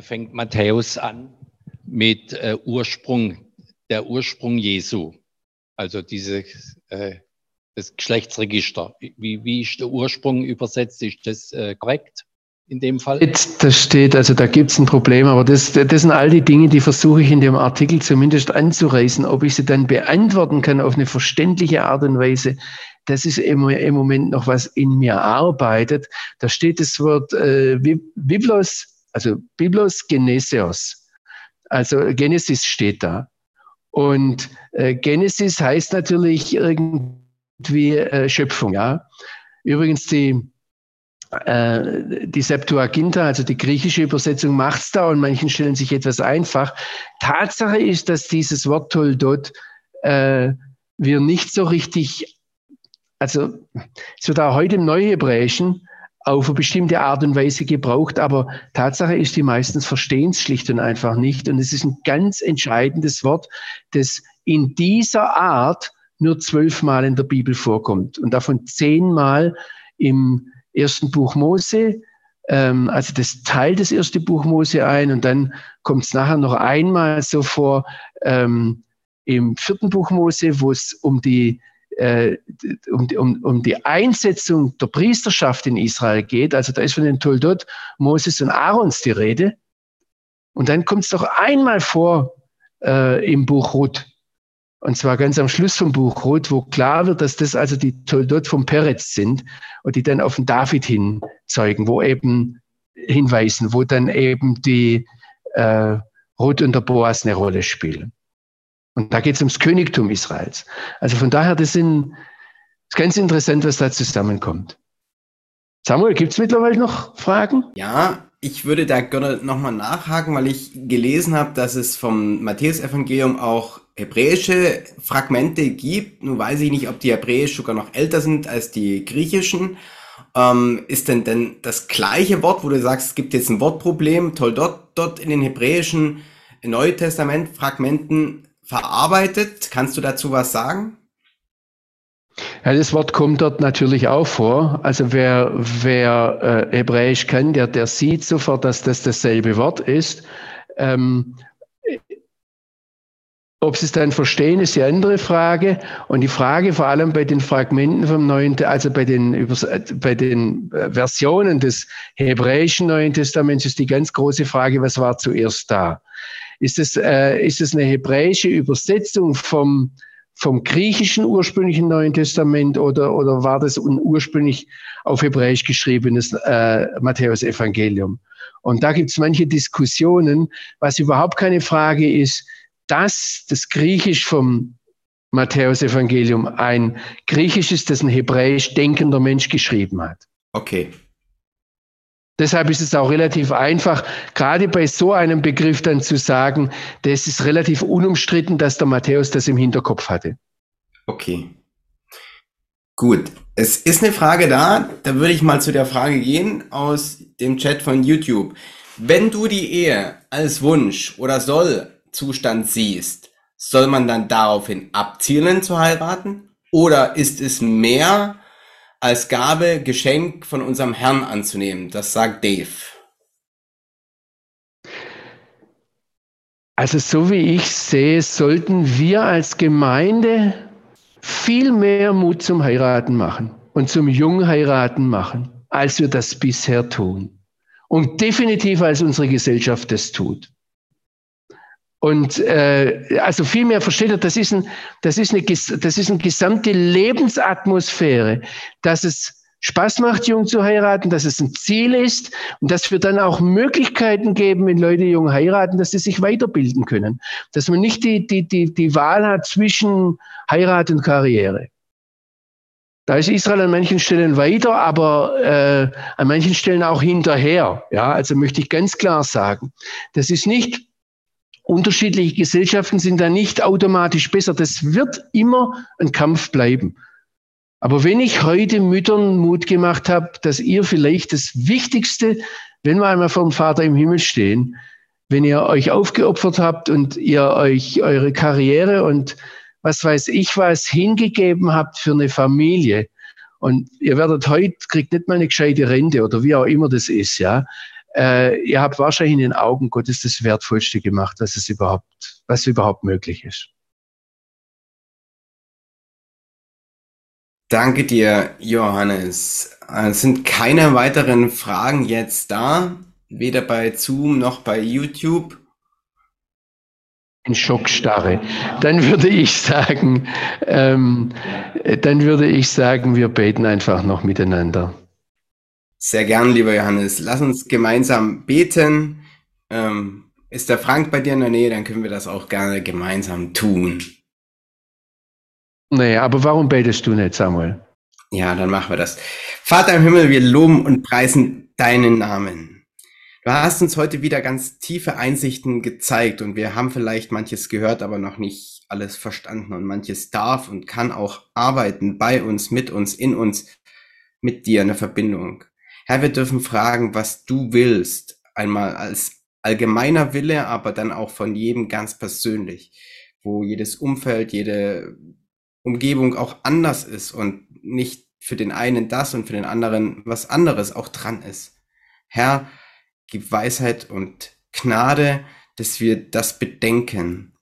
fängt Matthäus an mit äh, Ursprung, der Ursprung Jesu. Also diese äh, das Geschlechtsregister. Wie, wie ist der Ursprung übersetzt? Ist das äh, korrekt in dem Fall? Das steht, also da gibt es ein Problem, aber das, das sind all die Dinge, die versuche ich in dem Artikel zumindest anzureißen. Ob ich sie dann beantworten kann auf eine verständliche Art und Weise, das ist im, im Moment noch was in mir arbeitet. Da steht das Wort äh, Biblos, also Biblos Genesios. Also Genesis steht da. Und äh, Genesis heißt natürlich irgendwie äh, Schöpfung, ja. Übrigens die äh, die Septuaginta, also die griechische Übersetzung, macht es da und manchen stellen sich etwas einfach. Tatsache ist, dass dieses Wort Toldot äh, wir nicht so richtig, also es wird auch heute im Neuhebräischen auf eine bestimmte Art und Weise gebraucht, aber Tatsache ist, die meistens verstehen es schlicht und einfach nicht. Und es ist ein ganz entscheidendes Wort, das in dieser Art nur zwölfmal in der Bibel vorkommt und davon zehnmal im ersten Buch Mose, ähm, also das teilt das erste Buch Mose ein und dann kommt es nachher noch einmal so vor ähm, im vierten Buch Mose, wo es um die äh, um, um, um die Einsetzung der Priesterschaft in Israel geht. Also da ist von den Toldot Moses und Aarons die Rede. Und dann kommt es doch einmal vor äh, im Buch Ruth. Und zwar ganz am Schluss vom Buch Rot, wo klar wird, dass das also die Toldot vom Peretz sind und die dann auf den David hin zeugen, wo eben hinweisen, wo dann eben die äh, Rot und der Boas eine Rolle spielen. Und da geht es ums Königtum Israels. Also von daher, das, sind, ist ganz interessant, was da zusammenkommt. Samuel, gibt es mittlerweile noch Fragen? Ja, ich würde da gerne nochmal nachhaken, weil ich gelesen habe, dass es vom Matthäus-Evangelium auch hebräische Fragmente gibt. Nun weiß ich nicht, ob die hebräisch sogar noch älter sind als die griechischen. Ähm, ist denn denn das gleiche Wort, wo du sagst, es gibt jetzt ein Wortproblem, toll dort, in den hebräischen Neue Testament Fragmenten verarbeitet? Kannst du dazu was sagen? Ja, das Wort kommt dort natürlich auch vor. Also wer, wer äh, Hebräisch kann, der, der sieht sofort, dass das dasselbe Wort ist. Ähm, ob sie es dann verstehen, ist die andere Frage. Und die Frage vor allem bei den Fragmenten vom Neuen, also bei den, bei den äh, Versionen des hebräischen Neuen Testaments ist die ganz große Frage, was war zuerst da? Ist es, äh, ist es eine hebräische Übersetzung vom, vom griechischen ursprünglichen Neuen Testament oder, oder war das ein ursprünglich auf Hebräisch geschriebenes äh, Matthäus-Evangelium? Und da gibt es manche Diskussionen, was überhaupt keine Frage ist, dass das Griechisch vom Matthäus-Evangelium ein Griechisch ist, das ein hebräisch denkender Mensch geschrieben hat. Okay. Deshalb ist es auch relativ einfach, gerade bei so einem Begriff dann zu sagen, das ist relativ unumstritten, dass der Matthäus das im Hinterkopf hatte. Okay. Gut. Es ist eine Frage da, da würde ich mal zu der Frage gehen aus dem Chat von YouTube. Wenn du die Ehe als Wunsch oder Sollzustand siehst, soll man dann daraufhin abzielen zu heiraten? Oder ist es mehr als Gabe, Geschenk von unserem Herrn anzunehmen. Das sagt Dave. Also so wie ich sehe, sollten wir als Gemeinde viel mehr Mut zum Heiraten machen und zum Jungheiraten machen, als wir das bisher tun. Und definitiv als unsere Gesellschaft das tut. Und äh, also vielmehr versteht er, das ist, ein, das, ist eine, das ist eine gesamte Lebensatmosphäre, dass es Spaß macht, jung zu heiraten, dass es ein Ziel ist und dass wir dann auch Möglichkeiten geben, wenn Leute jung heiraten, dass sie sich weiterbilden können. Dass man nicht die, die, die, die Wahl hat zwischen Heirat und Karriere. Da ist Israel an manchen Stellen weiter, aber äh, an manchen Stellen auch hinterher. Ja, also möchte ich ganz klar sagen, das ist nicht Unterschiedliche Gesellschaften sind da nicht automatisch besser. Das wird immer ein Kampf bleiben. Aber wenn ich heute Müttern Mut gemacht habe, dass ihr vielleicht das Wichtigste, wenn wir einmal vor dem Vater im Himmel stehen, wenn ihr euch aufgeopfert habt und ihr euch eure Karriere und was weiß ich was hingegeben habt für eine Familie und ihr werdet heute, kriegt nicht mal eine gescheite Rente oder wie auch immer das ist, ja, äh, ihr habt wahrscheinlich in den Augen Gottes das Wertvollste gemacht, was es überhaupt, was überhaupt möglich ist. Danke dir, Johannes. Es sind keine weiteren Fragen jetzt da, weder bei Zoom noch bei YouTube. In Schockstarre. Dann würde ich sagen, ähm, dann würde ich sagen, wir beten einfach noch miteinander. Sehr gern, lieber Johannes. Lass uns gemeinsam beten. Ähm, ist der Frank bei dir in der Nähe, dann können wir das auch gerne gemeinsam tun. Naja, aber warum betest du nicht, Samuel? Ja, dann machen wir das. Vater im Himmel, wir loben und preisen deinen Namen. Du hast uns heute wieder ganz tiefe Einsichten gezeigt und wir haben vielleicht manches gehört, aber noch nicht alles verstanden und manches darf und kann auch arbeiten bei uns, mit uns, in uns, mit dir in der Verbindung. Herr, wir dürfen fragen, was du willst, einmal als allgemeiner Wille, aber dann auch von jedem ganz persönlich, wo jedes Umfeld, jede Umgebung auch anders ist und nicht für den einen das und für den anderen was anderes auch dran ist. Herr, gib Weisheit und Gnade, dass wir das bedenken.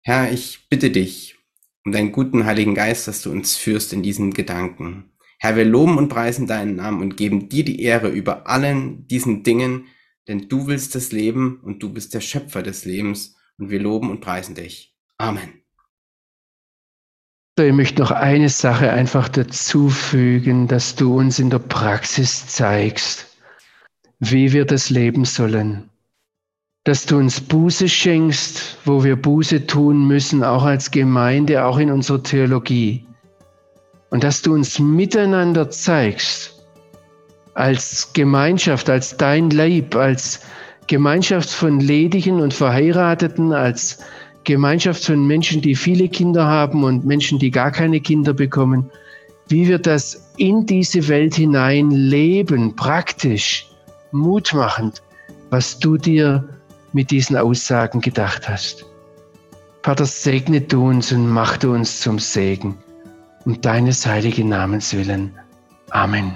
Herr, ich bitte dich um deinen guten Heiligen Geist, dass du uns führst in diesen Gedanken. Herr, wir loben und preisen deinen Namen und geben dir die Ehre über allen diesen Dingen, denn du willst das Leben und du bist der Schöpfer des Lebens und wir loben und preisen dich. Amen. Ich möchte noch eine Sache einfach dazufügen, dass du uns in der Praxis zeigst, wie wir das leben sollen. Dass du uns Buße schenkst, wo wir Buße tun müssen, auch als Gemeinde, auch in unserer Theologie. Und dass du uns miteinander zeigst, als Gemeinschaft, als dein Leib, als Gemeinschaft von Ledigen und Verheirateten, als Gemeinschaft von Menschen, die viele Kinder haben und Menschen, die gar keine Kinder bekommen, wie wir das in diese Welt hinein leben, praktisch, mutmachend, was du dir mit diesen Aussagen gedacht hast. Vater, segne du uns und mach du uns zum Segen, um deines heiligen Namens willen. Amen.